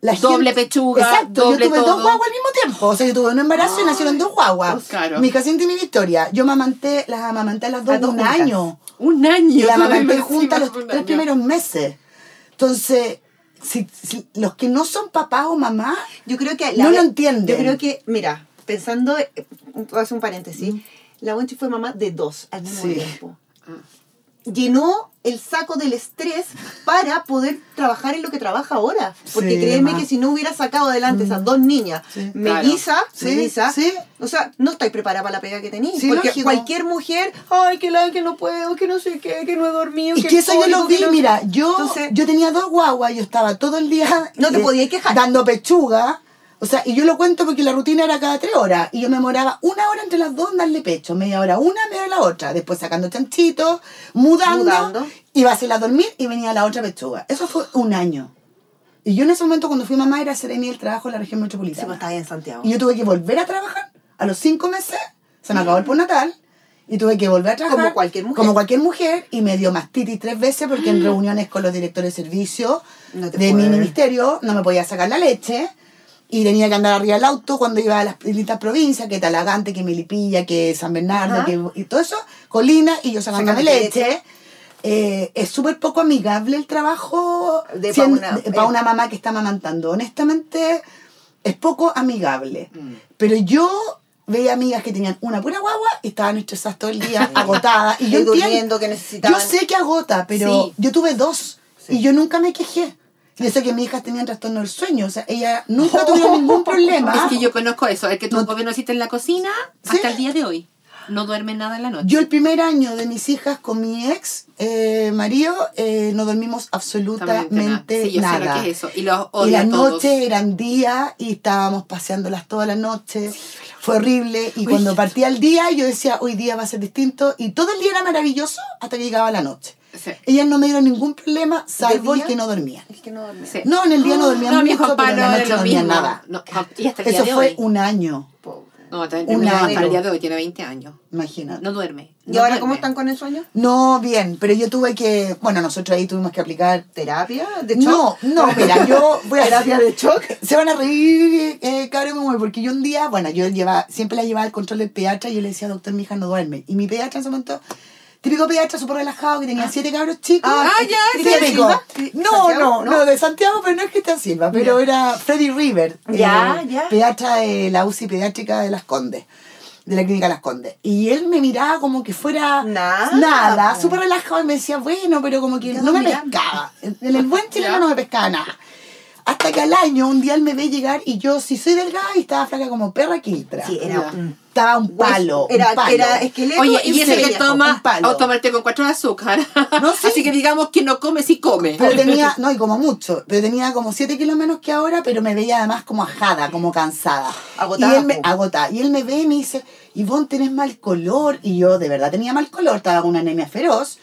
la Doble gente- pechuga, Exacto, doble yo tuve todo. dos guaguas al mismo tiempo. O sea, yo tuve un embarazo y nacieron dos guaguas. Claro. Mi casiente y mi Victoria. Yo amamanté, las amamanté a las dos A dos un juntas. año. un año. Y la todavía amamanté juntas los tres año. primeros meses. Entonces, si, si los que no son papás o mamás, Yo creo que No lo entienden. Yo creo que, mira, pensando, eh, voy a hacer un paréntesis, la Bonchi fue mamá de dos al mismo Sí. tiempo. Llenó el saco del estrés para poder trabajar en lo que trabaja ahora. Porque Sí, créeme ma. que si no hubiera sacado adelante esas dos niñas, Sí. melliza, Sí, melliza, o sea, no estáis preparada para la pega que tenéis. Porque lógico. cualquier mujer, ay, que la que no puedo, que no sé qué, que no he dormido. Y que eso yo lo vi, no- mira, yo, Entonces- yo tenía dos guaguas, yo estaba todo el día No te eh, podías quejar. dando pechuga, O sea, y yo lo cuento porque la rutina era cada tres horas. Y yo me moraba una hora entre las dos en darle pecho. Media hora una, media hora la otra. Después sacando chanchitos, mudando. Mudando. Iba a hacerla a dormir y venía la otra pechuga. Eso fue un año. Y yo en ese momento cuando fui mamá era hacer el trabajo en la región Sí, metropolitana. pues está ahí en Santiago. Y yo tuve que volver a trabajar. A los cinco meses se me acabó el postnatal. Y tuve que volver a trabajar. Como cualquier mujer. Como cualquier mujer. Y me dio mastitis tres veces porque en reuniones con los directores de servicio No de mi ministerio no me podía sacar la leche. Y tenía que andar arriba del auto cuando iba a las distintas provincias, que Talagante, que Milipilla, que San Bernardo, Ajá. que, y todo eso, Colina, y yo sacándome Sacándote leche. Eh, es súper poco amigable el trabajo De sien- pa' una- de- pa' una mamá que está amamantando. Honestamente, es poco amigable. Mm. Pero yo veía amigas que tenían una pura guagua y estaban estresadas todo el día, agotadas. Y yo entiendo- durmiendo, que necesitaban- Yo sé que agota, pero Sí. yo tuve dos Sí. y yo nunca me quejé. Sé que mis hijas tenían trastorno del sueño, o sea, ellas nunca tuvieron ningún problema. Es que yo conozco eso, el que tu No- gobierno existe en la cocina Sí. hasta el día de hoy. No duerme nada en la noche. Yo el primer año de mis hijas con mi ex eh, marido eh, no dormimos absolutamente Sí, yo sé nada. lo que es eso. Y los Y odio las a todos. noches eran días y estábamos paseándolas toda la noche. Fue horrible. Y cuando partía el día, yo decía, hoy día va a ser distinto. Y todo el día era maravilloso hasta que llegaba la noche. Sí. Ellas no me dieron ningún problema, salvo el que no dormían. Es que no dormía. Sí. No, en el día no dormían No, mi mucho, Juan pero en la noche no mismo. nada. No, y hasta el día Eso de fue hoy. un año, No, hasta, un hasta año. el día de hoy tiene 20 años. imagínate. No duerme. ¿Y no ahora duerme. cómo están con el sueño? No, bien, pero yo tuve que, bueno, nosotros ahí tuvimos que aplicar ¿Terapia? ¿De No, shock? no, mira, yo voy a ¿Terapia de shock? Se van a reír, eh, cabrón, porque yo un día, bueno, yo llevaba, siempre la llevaba al control del pediatra y yo le decía, doctor, mi hija no duerme. Y mi pediatra en ese momento, típico pediatra súper relajado, que tenía siete cabros chicos. Ah, ya, ¿Cristian típico. Silva? No, ¿Santiago? no, no, de Santiago, pero no es Cristian Silva, pero era Freddy River, Ya, eh, ya. pediatra de la UCI pediátrica de Las Condes, de la clínica Las Condes. Y él me miraba como que fuera Nada, nada súper relajado y me decía, bueno, pero como que Ya no me mirando. pescaba. En el buen chileno no me pescaba nada. Hasta que al año, un día él me ve llegar y yo, si soy delgada y estaba flaca como perra quiltra. Sí, era Ya. un... Estaba un palo. un Era, palo. era esqueleto Oye, y ese que toma, un palo. o tomar té con cuatro de azúcar. No, sí. Así que digamos que no come, sí come. Pero tenía, no, y como mucho, pero tenía como 7 kilos menos que ahora, pero me veía además como ajada, como cansada. Agotada, Y él me, agotada. Y él me ve y me dice, Ivonne, tenés mal color. Y yo de verdad tenía mal color, estaba con una anemia feroz.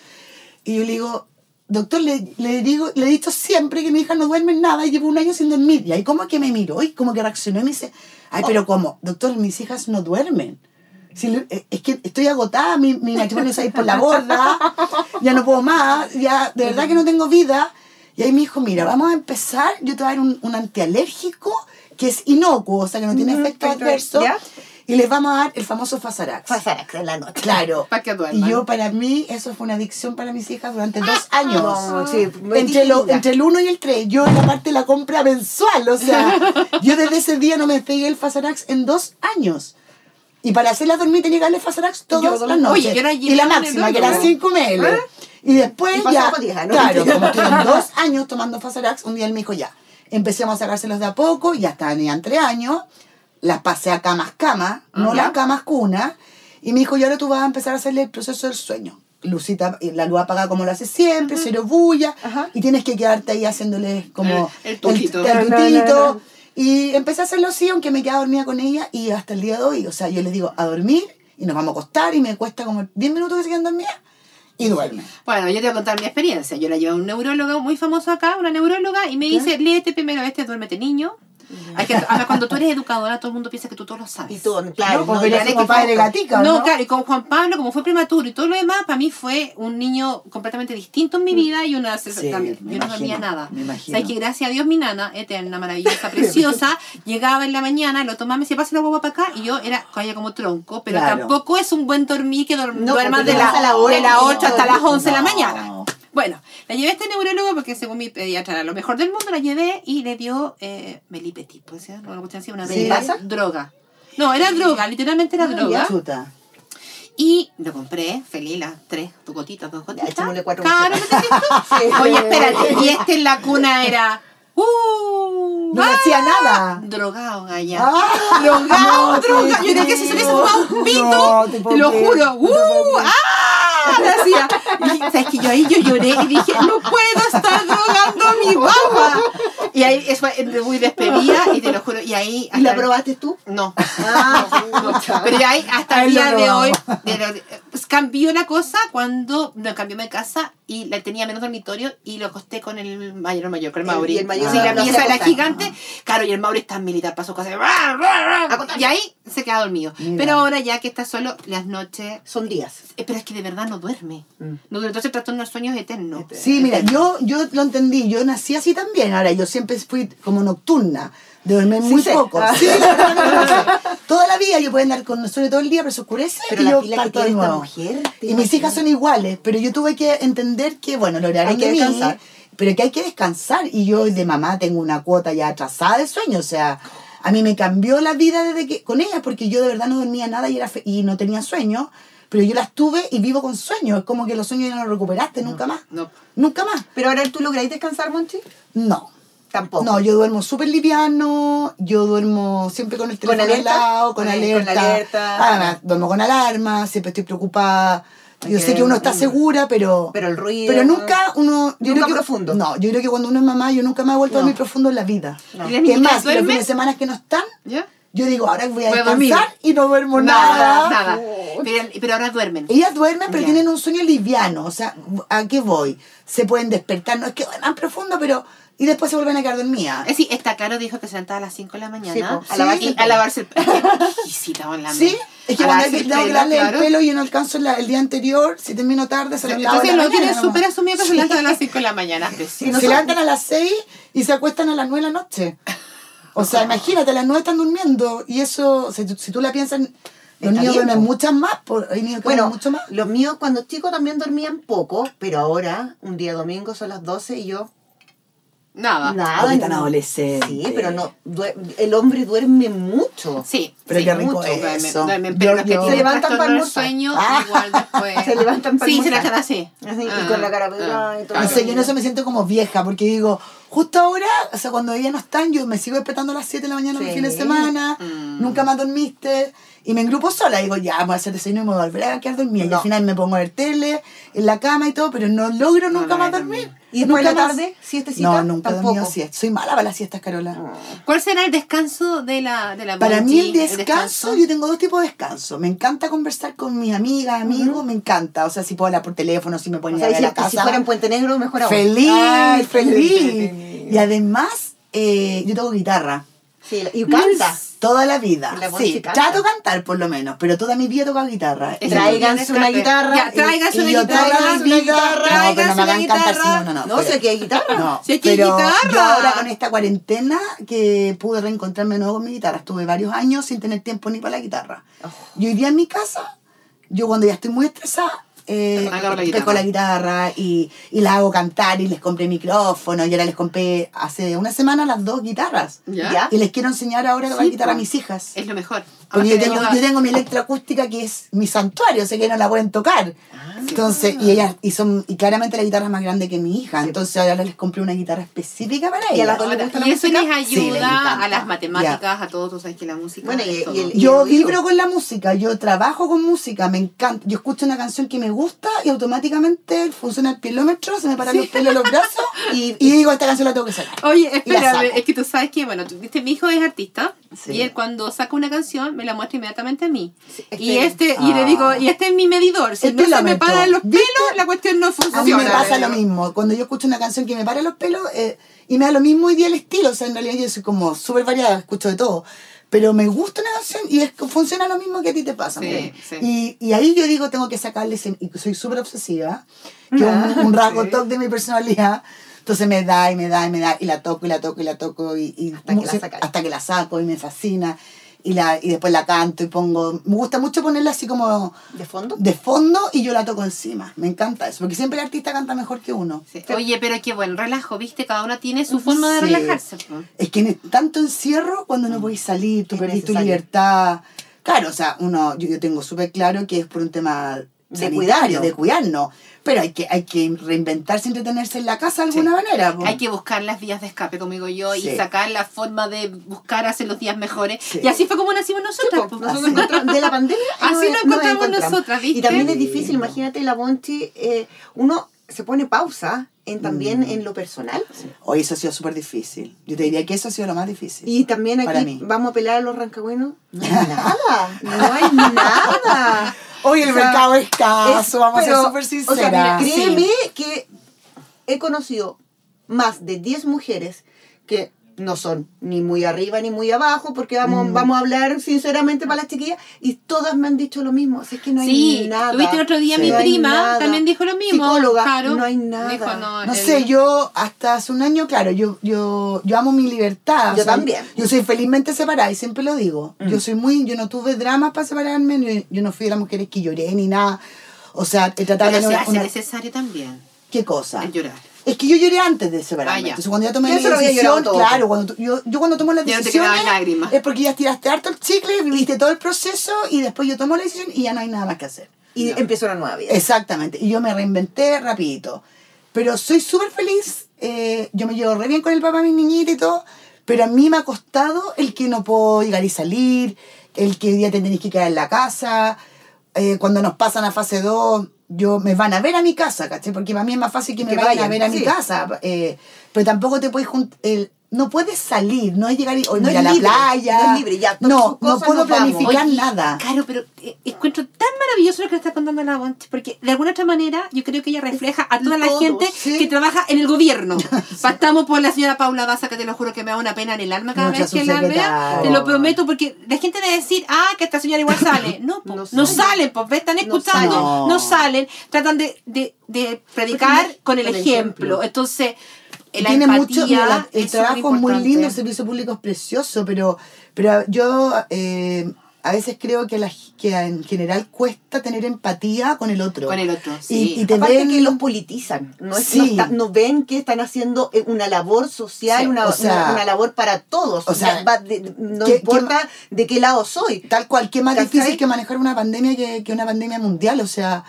Y yo le digo, doctor, le, le digo, le he dicho siempre que mi hija no duerme nada y llevo un año sin dormir. Y ahí como que me miró y como que reaccionó y me dice, ay, pero ¿cómo? Doctor, mis hijas no duermen. Si le- eh, es que estoy agotada, mi, mi matrimonio se por la borda, ya no puedo más, ya de verdad que no tengo vida. Y ahí me dijo, mira, vamos a empezar, yo te voy a dar un, un antialérgico que es inocuo, o sea que no tiene efecto adverso, ¿Ya? Y les vamos a dar el famoso Fasarax. Fasarax en la noche. Claro. Pa' que duerman. Y yo, para mí, eso fue una adicción para mis hijas durante dos años. No, sí, entre, lo- entre el 1 y el 3. Yo, en la parte de la compra mensual. O sea, yo desde ese día no me pegué el Fasarax en dos años. Y para hacerla dormir tenía que darle Fasarax todas las noches. Oye, yo la y la en máxima, que era otro. 5 ml. ¿Ah? Y después Y ya, diez, ¿no? claro, como estuvieron dos años tomando Fasarax, un día él me dijo ya, empecemos a sacárselos de a poco, ya tenían tres años, las pasé a camas cama, no las camas cuna, y me dijo, y ahora tú vas a empezar a hacerle el proceso del sueño. Lucita, y la luz apagada como lo hace siempre, cero bulla, y tienes que quedarte ahí haciéndole como El- el tutito. el No, no, tutito. no, no. Y empecé a hacerlo así, aunque me quedaba dormida con ella, y hasta el día de hoy, o sea, yo les digo, a dormir, y nos vamos a acostar, y me cuesta como 10 minutos que se quedan dormidas, y duermen. Bueno, yo te voy a contar mi experiencia. Yo la llevé a un neurólogo muy famoso acá, una neuróloga, y me dice, léete primero este, duérmete niño. Hay que, cuando tú eres educadora, todo el mundo piensa que tú todo lo sabes. Y tú, claro, No, pues, como padre gatica, No, claro, y con Juan Pablo, como fue prematuro y todo lo demás, para mí fue un niño completamente distinto en mi vida y una Sí, también. Yo no dormía nada. me imagino. Que gracias a Dios mi nana, eterna, maravillosa, preciosa, llegaba en la mañana, lo tomaba, me decía, pasa la guagua para acá, y yo era como tronco, pero Claro. tampoco es un buen dormir que duermas de la la, hora de la y 8 hasta las 11 de la mañana. Bueno, la llevé a este neurólogo porque según mi pediatra era lo mejor del mundo, la llevé y le dio eh, melipetit, pues, ¿sí? una cuestión así, una ¿Sí? droga. No, era droga, literalmente era Ah, droga. ya. Chuta. Y lo compré, feliz, las tres, tu gotitas, dos gotitas. echémosle cuatro Claro. Sí. Oye, espérate, y este en la cuna era. ¡Uh! No me hacía nada. Drogado, galla. Ah, drogado, no drogado. Yo creo que si se hubiese fumado un pito, No, te lo juro. no ¡Uh! creer. Hacía. Y sabes que yo ahí yo lloré y dije, no puedo estar drogando a mi guagua. Y ahí eso muy despedida y te lo juro, y ahí... ¿Y la probaste tú? No. Ah, No, pero ya hay, hasta Ahí el día de hoy, de pues, cambió la cosa cuando me cambió de casa y la tenía menos dormitorio y lo acosté con el mayor mayor, con el Mauri. y el mayor sí, la no pieza era gigante. Claro, y el Mauri está militar para su casa. Y ahí se queda dormido. Mira. Pero ahora ya que está solo, las noches... Son días. Pero es que de verdad no duerme. Mm. No duerme. Entonces trastorno del sueño es eterno. Sí, mira, yo, yo lo entendí, yo nací así también, ahora yo siempre fui como nocturna, de dormir muy poco. Ah. Sí, lo sé. Toda la vida yo puedo andar con sueño todo el día, pero se oscurece Pero y la yo pila que de esta mujer, Y mis hijas son iguales, pero yo tuve que entender que, bueno, lo horario Hay que descansar. pero que hay que descansar. Y yo de mamá tengo una cuota ya atrasada de sueño, o sea, a mí me cambió la vida desde que con ellas, porque yo de verdad no dormía nada y, era fe- y no tenía sueño. Pero yo las tuve y vivo con sueños. Es como que los sueños ya no los recuperaste nunca más. No. Nunca más. Pero ahora tú lográis descansar, Monchi. No. Tampoco. No, yo duermo súper liviano, yo duermo siempre con el ¿Con teléfono al alerta? lado, con, Con alerta. con alerta. Ah, duermo con alarma, siempre estoy preocupada. Yo sé que uno está segura, pero... Pero el ruido, Pero nunca uno... Yo Nunca creo que, profundo. No, yo creo que cuando uno es mamá, yo nunca me he vuelto a No. dormir profundo en la vida. No. ¿Y es más, los fines de semana que no están, ¿Ya? yo digo, ahora voy a a descansar y no duermo Nada, nada. nada. Pero, pero ahora duermen. Ellas duermen, pero Ya. tienen un sueño liviano. O sea, ¿a qué voy? Se pueden despertar. No es que duerman profundo, pero... Y después se vuelven a quedar dormidas. Es decir, está claro, dijo que se levantaba a las 5 de la mañana. Sí, po, a a, lavarse el a pelo. lavarse el pelo. Con la Sí, es que A cuando que, tengo que pelo, darle claro. el pelo y no alcanzo la- el día anterior, si termino tarde, se lavo Entonces en la lo tienen súper asumido que se levantan a las 5 de la mañana. Sí, se levantan a las 6 y se acuestan a las 9 de la noche. O sea, imagínate, a las 9 están durmiendo y eso, si, tú- si tú la piensas, los Está niños duermen muchas más, por, niños que Bueno, mucho más. los míos cuando chicos también dormían poco, pero ahora, un día domingo, son las 12 y yo Nada. nada. Porque están no. adolescentes. Sí, pero no, duer- el hombre duerme mucho. Sí. Pero sí, qué rico mucho. eso. duermen, pero Yo- los que yo- tienen Se levantan para almorzar. sueño, Ah. igual después. Se levantan para Sí, se almorzar. levantan así. Así, y Ah, con la cara ah, pegada y todo. No sé, yo en eso me siento como vieja, porque digo, justo ahora, o sea, cuando ellas no están, yo me sigo despertando a las 7 de la mañana Sí. los fines de semana, Mm. nunca más dormiste, y me engrupo sola, digo, ya, voy a hacer desayuno y me voy a volver a quedar dormida, y No. al final me pongo a ver tele, en la cama y todo, pero no logro No nunca más logras dormir. dormir. ¿Y después de la más. tarde, siestecita? No, nunca he dormido siesta. Soy mala para las siestas, Carola. ¿Cuál será el descanso de la, de la Para mí el descanso, yo tengo dos tipos de descanso. Me encanta conversar con mis amigas, amigos, me encanta. O sea, si puedo hablar por teléfono, si me O ponen sea, a ver si, a la casa. si fuera en Puente Negro, mejor aún. Feliz, Ay, feliz. Y además, eh, yo toco guitarra. Sí, y canta. Toda la vida. La Sí, canta. trato de cantar por lo menos, pero toda mi vida he tocado guitarra. Tráiganse una guitarra Ya, tráiganse una guitarra. una guitarra. No, pero no me hagan cantar, sí, no, no, no. No, pero- sé que hay guitarra. No, Si aquí hay guitarra. yo ahora con esta cuarentena que pude reencontrarme de nuevo con mi guitarra, estuve varios años sin tener tiempo ni para la guitarra. Oh. Y hoy día en mi casa, yo cuando ya estoy muy estresada, eh, la pesco guitarra. la guitarra y, y la hago cantar y les compré micrófono y ahora les compré hace una semana las dos guitarras. ¿Ya? ¿Ya? Y les quiero enseñar ahora a Sí, guitarra a po. mis hijas. Es lo mejor. Porque Además yo tengo, yo tengo mi electroacústica que es mi santuario, sé que no la pueden tocar. Entonces, y ellas, y son, y claramente la guitarra es más grande que mi hija. Entonces ahora les compré una guitarra específica para ¿Y a ella. las dos les gusta la y eso música? les Sí, les ayuda a las matemáticas, a todos, tú sabes que la música Bueno, y- es todo. y el- y Yo vibro con la música, yo trabajo con música, me encanta. Yo escucho una canción que me gusta y automáticamente funciona el kilómetro, se me paran los pelos los brazos y, Y- digo, esta canción la tengo que sacar. Oye, espérame, es que tú sabes que, bueno, tú viste, mi hijo es artista Sí. y él cuando saca una canción me la muestra inmediatamente a mí. Sí, y este- este, y le Ah. digo, y este es mi medidor. Si El no se me paran los ¿Viste? pelos, la cuestión no A funciona. mí me pasa lo mismo. Cuando yo escucho una canción que me para los pelos eh, y me da lo mismo hoy día el estilo, o sea, en realidad yo soy como súper variada, escucho de todo. Pero me gusta una canción y es funciona lo mismo que a ti te pasa. Sí, sí. Y, y ahí yo digo, tengo que sacarle, ese- y soy súper obsesiva, que es un, un rasgo top de mi personalidad. Entonces me da y me da y me da y la toco y la toco y la toco y, y Hasta que la sacas. hasta que la saco y me fascina. Y, la, y después la canto y pongo... Me gusta mucho ponerla así como ¿De fondo? de fondo y yo la toco encima. Me encanta eso, porque siempre el artista canta mejor que uno. Sí. Oye, pero qué buen relajo, ¿viste? Cada una tiene su forma de relajarse. Es que en tanto encierro, cuando no podéis salir, tú perdís tu libertad. Claro, o sea, uno, yo, yo tengo súper claro que es por un tema De cuidarnos. de cuidarnos. pero hay que, hay que reinventarse, entretenerse en la casa de alguna manera. Hay que buscar las vías de escape, como digo yo, Sí. y sacar la forma de buscar hacer los días mejores. Sí. Y así fue como nacimos nosotros de la pandemia Así nos encontramos nosotras, ¿viste? y también es difícil imagínate la Bonchi eh, uno se pone pausa en también Mm. en lo personal Hoy eso ha sido súper difícil. Yo te diría que eso ha sido lo más difícil. y también Para aquí mí. vamos a pelar a los rancagüenos no hay nada no hay nada Hoy el O sea, mercado es escaso, es- vamos pero, a ser súper o sea, mira, créeme que he conocido más de 10 mujeres que no son ni muy arriba ni muy abajo, porque vamos, Mm. vamos a hablar sinceramente para las chiquillas, y todas me han dicho lo mismo. Así que no hay Sí, nada. lo viste el otro día, Sí. mi No prima nada. también dijo lo mismo. Psicóloga, Caro. no hay nada. Dijo, no, No el- sé, yo hasta hace un año, claro, yo, yo, yo amo mi libertad. o Yo sea, también. Yo soy felizmente separada y siempre lo digo. Mm. Yo soy muy, yo no tuve dramas para separarme, yo, yo no fui de las mujeres que lloré ni nada. O sea, he tratado Pero de se una, hace una- necesario también ¿Qué cosa? el llorar. Es que yo lloré antes de separarme. Ah. Entonces, cuando ya tomé la decisión, claro, cuando yo, yo cuando tomo la Ya no es porque ya tiraste harto el chicle, viviste todo el proceso y después yo tomo la decisión y ya no hay nada más que hacer. Y empezó una nueva vida. Exactamente. Y yo me reinventé rapidito. Pero soy súper feliz. eh, yo me llevo re bien con el papá mi niñita y todo. Pero a mí me ha costado el que no puedo llegar y salir, el que hoy día te tenés que quedar en la casa. eh, cuando nos pasan a fase 2, yo, me van a ver a mi casa, ¿cachai? Porque para mí es más fácil que me vayan, a ver a mi casa. eh, pero tampoco te puedes juntar. No puedes salir, no es llegar y, No ir es a la libre, playa. no es libre, ya, todas no, no puedo planificar Oye, nada. Claro, pero eh, encuentro tan maravilloso lo que está contando la Bonchi, porque de alguna otra manera yo creo que ella refleja a toda la Todos, gente sí. que trabaja en el gobierno. Estamos por la señora Paula Baza, que te lo juro que me da una pena en el alma cada vez que la vea. Te lo prometo, porque la gente debe decir, ah, que esta señora igual sale. No, po, No no, sale. salen, pues están escuchando, no, salen, tratan de, de, de predicar con el con el ejemplo. ejemplo. Entonces, la tiene empatía mucho, la- el es trabajo es muy lindo, el servicio público es precioso, pero, pero yo eh, a veces creo que, la, que en general cuesta tener empatía con el otro. Con el otro, Y- sí. y, te Aparte ven, que los politizan, no, es- Sí. no, está- no ven que están haciendo eh, una labor social, Sí, una, o sea, una, una labor para todos. o sea, Va de- no que- importa de qué lado soy. tal cual, que es más difícil que manejar una pandemia que, que una pandemia mundial, o sea,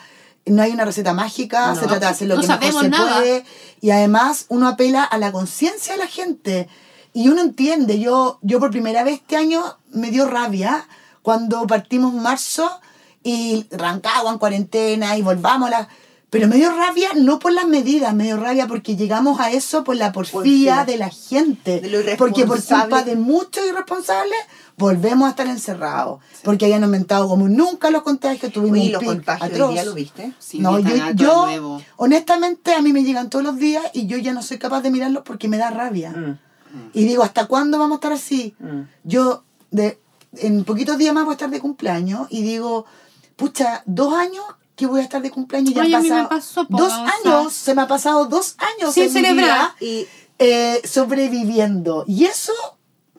no hay una receta mágica, No. se trata de hacer lo No que mejor se nada. puede, y además uno apela a la conciencia de la gente, y uno entiende, yo, yo por primera vez este año me dio rabia cuando partimos marzo y Rancagua en cuarentena y volvamos a la... Pero me dio rabia no por las medidas, me dio rabia porque llegamos a eso por la porfía de la gente. De porque por culpa de muchos irresponsables volvemos a estar encerrados. Porque hayan aumentado como nunca los contagios, tuvimos Oye, un los pic contagios atroz. día lo viste. Sí, no, yo, nuevo. honestamente a mí me llegan todos los días y yo ya no soy capaz de mirarlos porque me da rabia. Mm, Y digo, ¿hasta cuándo vamos a estar así? mm. Yo de, en poquitos días más voy a estar de cumpleaños y digo, pucha, dos años que voy a estar de cumpleaños ya a han pasado. pasó, dos o sea, años, se me ha pasado dos años Sin en mi celebrar. vida, Y eh, sobreviviendo. Y eso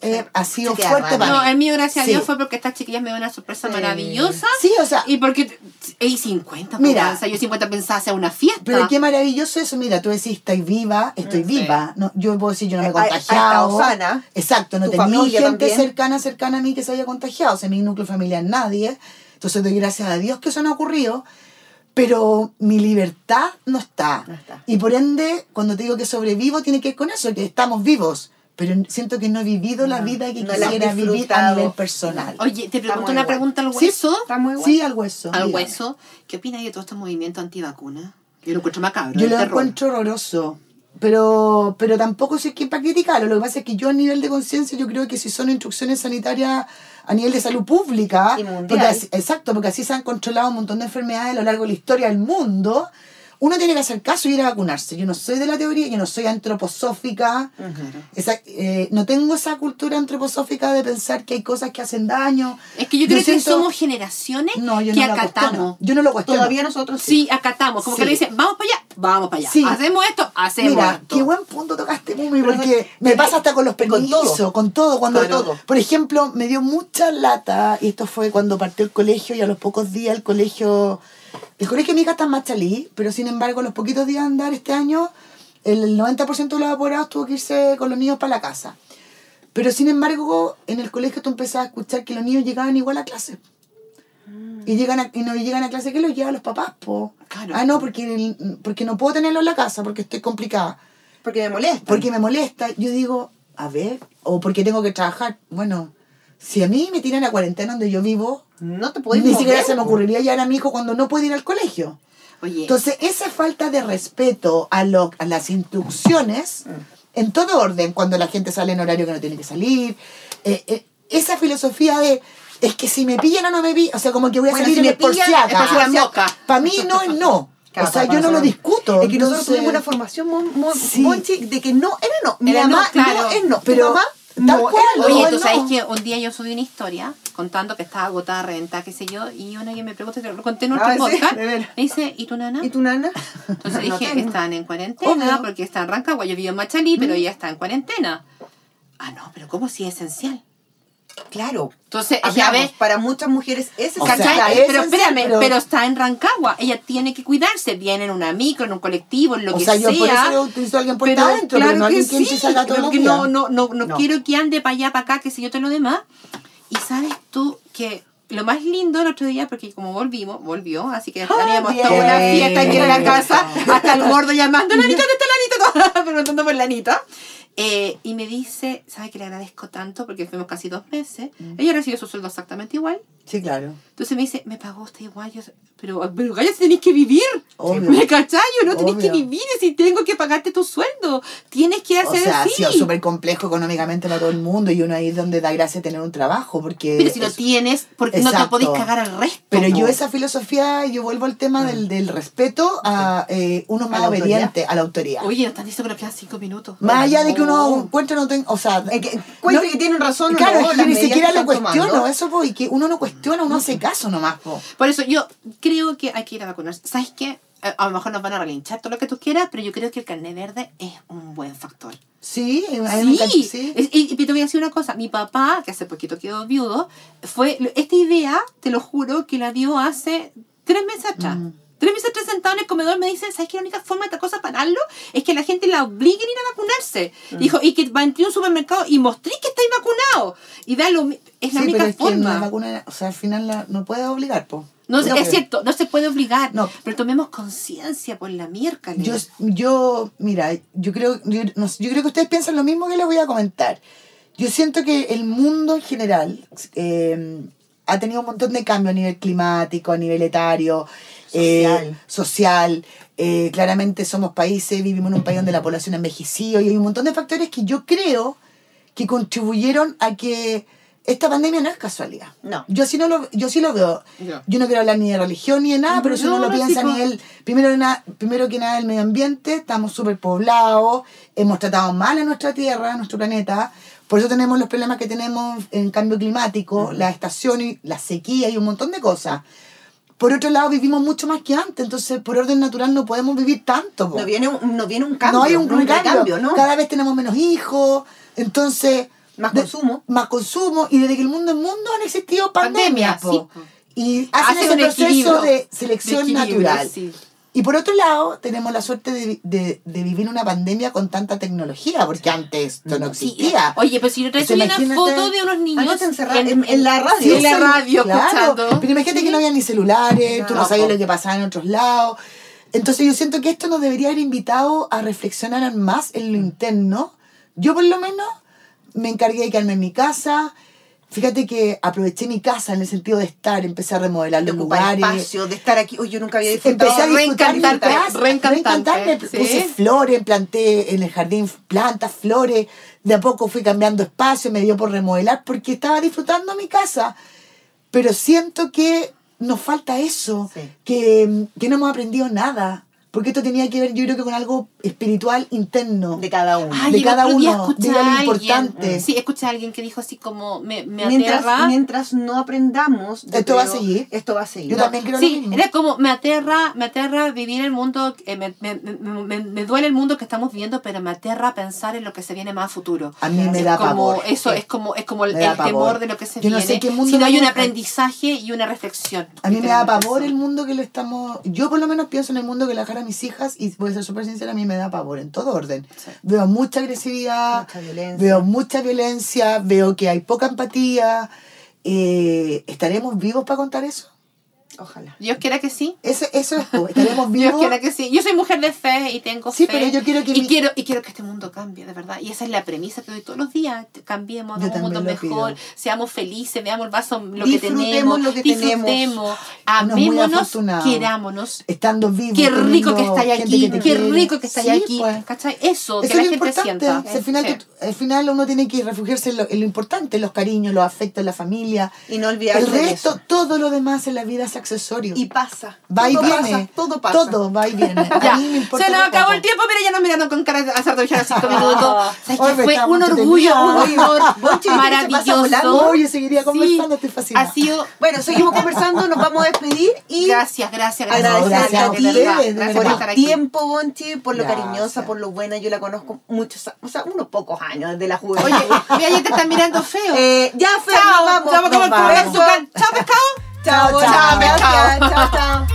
eh, ha sido queda fuerte para No, mí. el mío, gracias Sí. a Dios, fue porque estas chiquillas me dio una sorpresa Sí. maravillosa. Sí, o sea, Y porque. Y 50, Mira. Mira. O sea, yo 50 pensaba hacer una fiesta. pero qué maravilloso eso. Mira, tú decís, estoy viva, estoy viva. No, yo puedo decir, yo no me he contagiado. estado sana. Exacto, no Tu tenía gente también. cercana, cercana a mí que se haya contagiado. O sea, mi núcleo familiar nadie. Entonces doy gracias a Dios que eso no ha ocurrido. Pero mi libertad no está. No está. Y por ende, cuando te digo que sobrevivo, tiene que ver con eso, que estamos vivos. Pero siento que no he vivido la vida que no quisiera vivir a nivel personal. Oye, te pregunto muy una igual. pregunta al Sí, hueso. está muy Sí, al hueso. Al dígame. hueso. ¿Qué opinas de todo este movimiento antivacuna? Yo lo encuentro macabro. Yo lo terror. encuentro horroroso. Pero, pero tampoco sé qué para criticarlo. Lo que pasa es que yo a nivel de conciencia, yo creo que si son instrucciones sanitarias a nivel de salud pública, porque así- exacto, porque así se han controlado un montón de enfermedades a lo largo de la historia del mundo, uno tiene que hacer caso y ir a vacunarse. Yo no soy de la teoría, yo no soy antroposófica, esa- eh, no tengo esa cultura antroposófica de pensar que hay cosas que hacen daño. Es que yo creo que siento- somos generaciones no, yo que no acatamos. Yo no lo cuestiono. Todavía nosotros Sí, acatamos. Como Sí. que le dicen, vamos para allá, vamos para allá. Sí. Hacemos esto, hacemos Mira, esto. qué buen punto tocaste, Mumi, porque me pasa hasta con los con permisos, todo. con todo. Cuando, todo. Por ejemplo, me dio mucha lata, y esto fue cuando partió el colegio, y a los pocos días el colegio... El colegio de mi hija está en Machalí, pero sin embargo, los poquitos días de andar este año, el 90% de los apurados tuvo que irse con los niños para la casa. Pero sin embargo, en el colegio tú empezabas a escuchar que los niños llegaban igual a clase. Y, llegan a, y no llegan a clase que los llevan los papás, po. Claro. Ah, no, porque, el- porque no puedo tenerlo en la casa porque estoy complicada. Porque me molesta. Porque me molesta. Yo digo, a ver, o porque tengo que trabajar. Bueno, si a mí me tiran a cuarentena donde yo vivo, no te puedes ni siquiera mover, se me ocurriría llevar a mi hijo cuando no puede ir al colegio. Oye, Entonces, esa falta de respeto a, lo, a las instrucciones, Mm. en todo orden, cuando la gente sale en horario que no tiene que salir, eh, eh, esa filosofía de, es que si me pillan o no me pillan, o sea, como que voy a Bueno, salir si me. Para mí no es no. Claro, o sea, yo no lo discuto. Es que nosotros tuvimos una formación muy, muy, Sí. Monchi, de que no era no. Mi Era no, mamá claro. no es no. Pero mamá no cual, era Oye, no. tú no. sabes que un día yo subí una historia contando que estaba agotada, reventada, qué sé yo, y una que me pregunta, te lo conté en otro Ah, podcast, me dice, ¿y tu nana? ¿Y tu nana? Entonces dije, están en cuarentena Obvio. porque está en Rancagua. Yo vivo en Machalí, pero ella está en cuarentena. Ah, no, pero ¿cómo si es esencial? Claro. Entonces, Hablamos, para muchas mujeres es O sea, ¿cachai? es pero espérame, pero- pero... está en Rancagua. Ella tiene que cuidarse. Viene en una micro, en un colectivo, en lo O que sea, yo por sea. eso lo utilizo a alguien puerta adentro, pero no que días. no, no, no, no, quiero que ande para allá, para acá, que sé yo, todo lo demás. Y sabes tú que lo más lindo el otro día, porque como volvimos, volvió, así que teníamos bien. toda una fiesta aquí en la casa, hasta el gordo llamando, Lanita, ¿dónde está Lanita? Preguntando por Lanita. Eh, y me dice, ¿sabe que le agradezco tanto? Porque fuimos casi dos meses. Ella recibió su sueldo exactamente igual. Sí, claro. Entonces me dice, me pagó usted igual. Yo, pero, pero Gaya, tenéis que vivir. Obvio. ¿Me cachai? Yo no tenéis que vivir si tengo que pagarte tu sueldo. Tienes que O hacer sea, ha así. sido súper complejo económicamente para todo el mundo y uno ahí es donde da gracia tener un trabajo porque... pero si lo es- tienes, porque no te Exacto. podéis cagar al resto. Pero yo po. esa filosofía, yo vuelvo al tema del, del respeto a eh, uno más autoridad. obediente a la autoridad. Oye, nos están diciendo que nos quedan cinco minutos. Más allá de que No. encuentre no tenga, o sea, Es que encuentre que tienen razón claro, no, es que ni siquiera lo cuestiono, tomando. eso pues, y que uno no cuestiona, uno hace caso nomás, po. Por eso yo creo que hay que ir a vacunarse. ¿Sabes qué? A lo mejor nos van a relinchar todo lo que tú quieras, pero yo creo que el carnet verde es un buen factor. Sí, Sí, sí. Y, y te voy a decir una cosa. Mi papá, que hace poquito quedó viudo, fue esta idea, te lo juro, que la dio hace tres meses atrás. Mm. Tres meses atrás sentado en el comedor me dice, ¿sabes qué? La única forma de esta cosa pararlo es que la gente la obliguen a ir a vacunarse. Mm. Dijo, y que va a entrar a un supermercado y mostré que estáis vacunado. Y da lo es la Sí, única pero es que forma. la vacuna, o sea, al final la- no puede obligar, po. No, No, es pero- cierto, no se puede obligar, No. pero tomemos conciencia por la miércoles. Yo, yo, mira, yo creo, yo, no yo creo que ustedes piensan lo mismo que les voy a comentar. Yo siento que el mundo en general eh, ha tenido un montón de cambios a nivel climático, a nivel etario, eh, Social. social. Eh, claramente somos países, vivimos en un país donde la población ha envejecido y hay un montón de factores que yo creo que contribuyeron a que esta pandemia no es casualidad. No. Yo sí, no lo, yo sí lo veo. Yo no quiero hablar ni de religión ni de nada, pero si No, uno lo piensa sí, a nivel, primero, na- primero que nada, el medio ambiente, estamos súper poblados, hemos tratado mal a nuestra tierra, a nuestro planeta, por eso tenemos los problemas que tenemos en cambio climático, la estación, la sequía y un montón de cosas. Por otro lado, vivimos mucho más que antes, entonces por orden natural no podemos vivir tanto. po. No viene un, no viene un cambio. no hay un, no hay cambio, ¿no? Cada vez tenemos menos hijos, entonces... Más de- consumo. Más consumo, y desde que el mundo es mundo han existido pandemias. Pandemias, po. sí, po. Y hacen Hacen ese un proceso de selección De natural. sí. Y por otro lado, tenemos la suerte de, de, de vivir una pandemia con tanta tecnología, porque antes esto no Sí, existía. Oye, pero si yo traes O sea, una foto de unos niños te en- en la radio. Sí, en la radio, claro. escuchando. Pero imagínate que no había ni celulares, tú no No, sabías lo que pasaba en otros lados. Entonces yo siento que esto nos debería haber invitado a reflexionar más en lo interno. Yo por lo menos me encargué de quedarme en mi casa. Fíjate que aproveché mi casa en el sentido de estar, empecé a remodelar de los lugares. espacio, de estar aquí. Uy, yo nunca había disfrutado. Empecé a disfrutar mi casa, reencantarme. sí. Puse flores, planté en el jardín plantas, flores. De a poco fui cambiando espacio, me dio por remodelar porque estaba disfrutando mi casa. Pero siento que nos falta eso, Sí. que, que no hemos aprendido nada. Porque esto tenía que ver, yo creo que con algo espiritual interno. De cada uno. Ay, de cada uno, escuché de lo a alguien- importante. Sí, escuché a alguien que dijo así como, me, me mientras, aterra. mientras no aprendamos. Esto va a creo, seguir. Esto va a seguir. Yo también creo lo Sí, mismo. era como, me aterra, me aterra vivir el mundo, eh, me, me, me, me- me duele el mundo que estamos viviendo, pero me aterra pensar en lo que se viene más a futuro. A mí me Es da como, pavor. Eso es como, es como el, el temor de lo que se Yo no viene. sé qué mundo si no hay un aprendizaje y una reflexión. A mí me da pavor el mundo que le estamos... Yo por lo menos pienso en el mundo que dejar a mis hijas y voy a ser súper sincera, a mí me da pavor en todo orden. Sí. Veo mucha agresividad, Mucha veo mucha violencia, veo que hay poca empatía. Eh, ¿Estaremos vivos para contar eso? Ojalá. Dios quiera que sí. Eso, eso es, pues, estaremos Dios vivos. quiera que sí. Yo soy mujer de fe y tengo Sí, fe. pero yo quiero que y mi- quiero y quiero que este mundo cambie, de verdad. Y esa es la premisa que doy todos los días. Cambiemos, hagamos un mundo mejor, pido. seamos felices, veamos el vaso, lo que tenemos, lo que disfrutemos, tenemos. Amémonos, querámonos. Estando vivos. Qué rico que estáis aquí, que qué quiere. rico que estáis Sí, aquí. pues. ¿Cachai? Eso, Eso que la es gente importante. sienta. Si al, final, Sí. tú- al final uno tiene que refugiarse en lo, en lo importante, los cariños, los afectos, la familia. Y no olvidarse El de resto, eso. todo lo demás en la vida es accesorio. Y pasa. va y viene. pasa, todo pasa. Todo va y viene. Ya, A mí me importa se nos acabó el tiempo, mira, ya nos mirando con cara de hacer de cinco minutos. Fue un orgullo, un honor Bonchi, ¿viste que se pasa maravilloso. Oye, seguiría conversando. Ha sido Bueno, seguimos conversando, nos vamos a despedir y Gracias, gracias, gracias. a ti por el aquí. tiempo, Bonchi, por lo cariñosa, por lo buena. Yo la conozco muchos, o sea, unos pocos años desde la juventud. Oye, mira, ya te están mirando feo. Eh, ya, nos vamos. Chao, pescado. 我唱，别吵，跳上。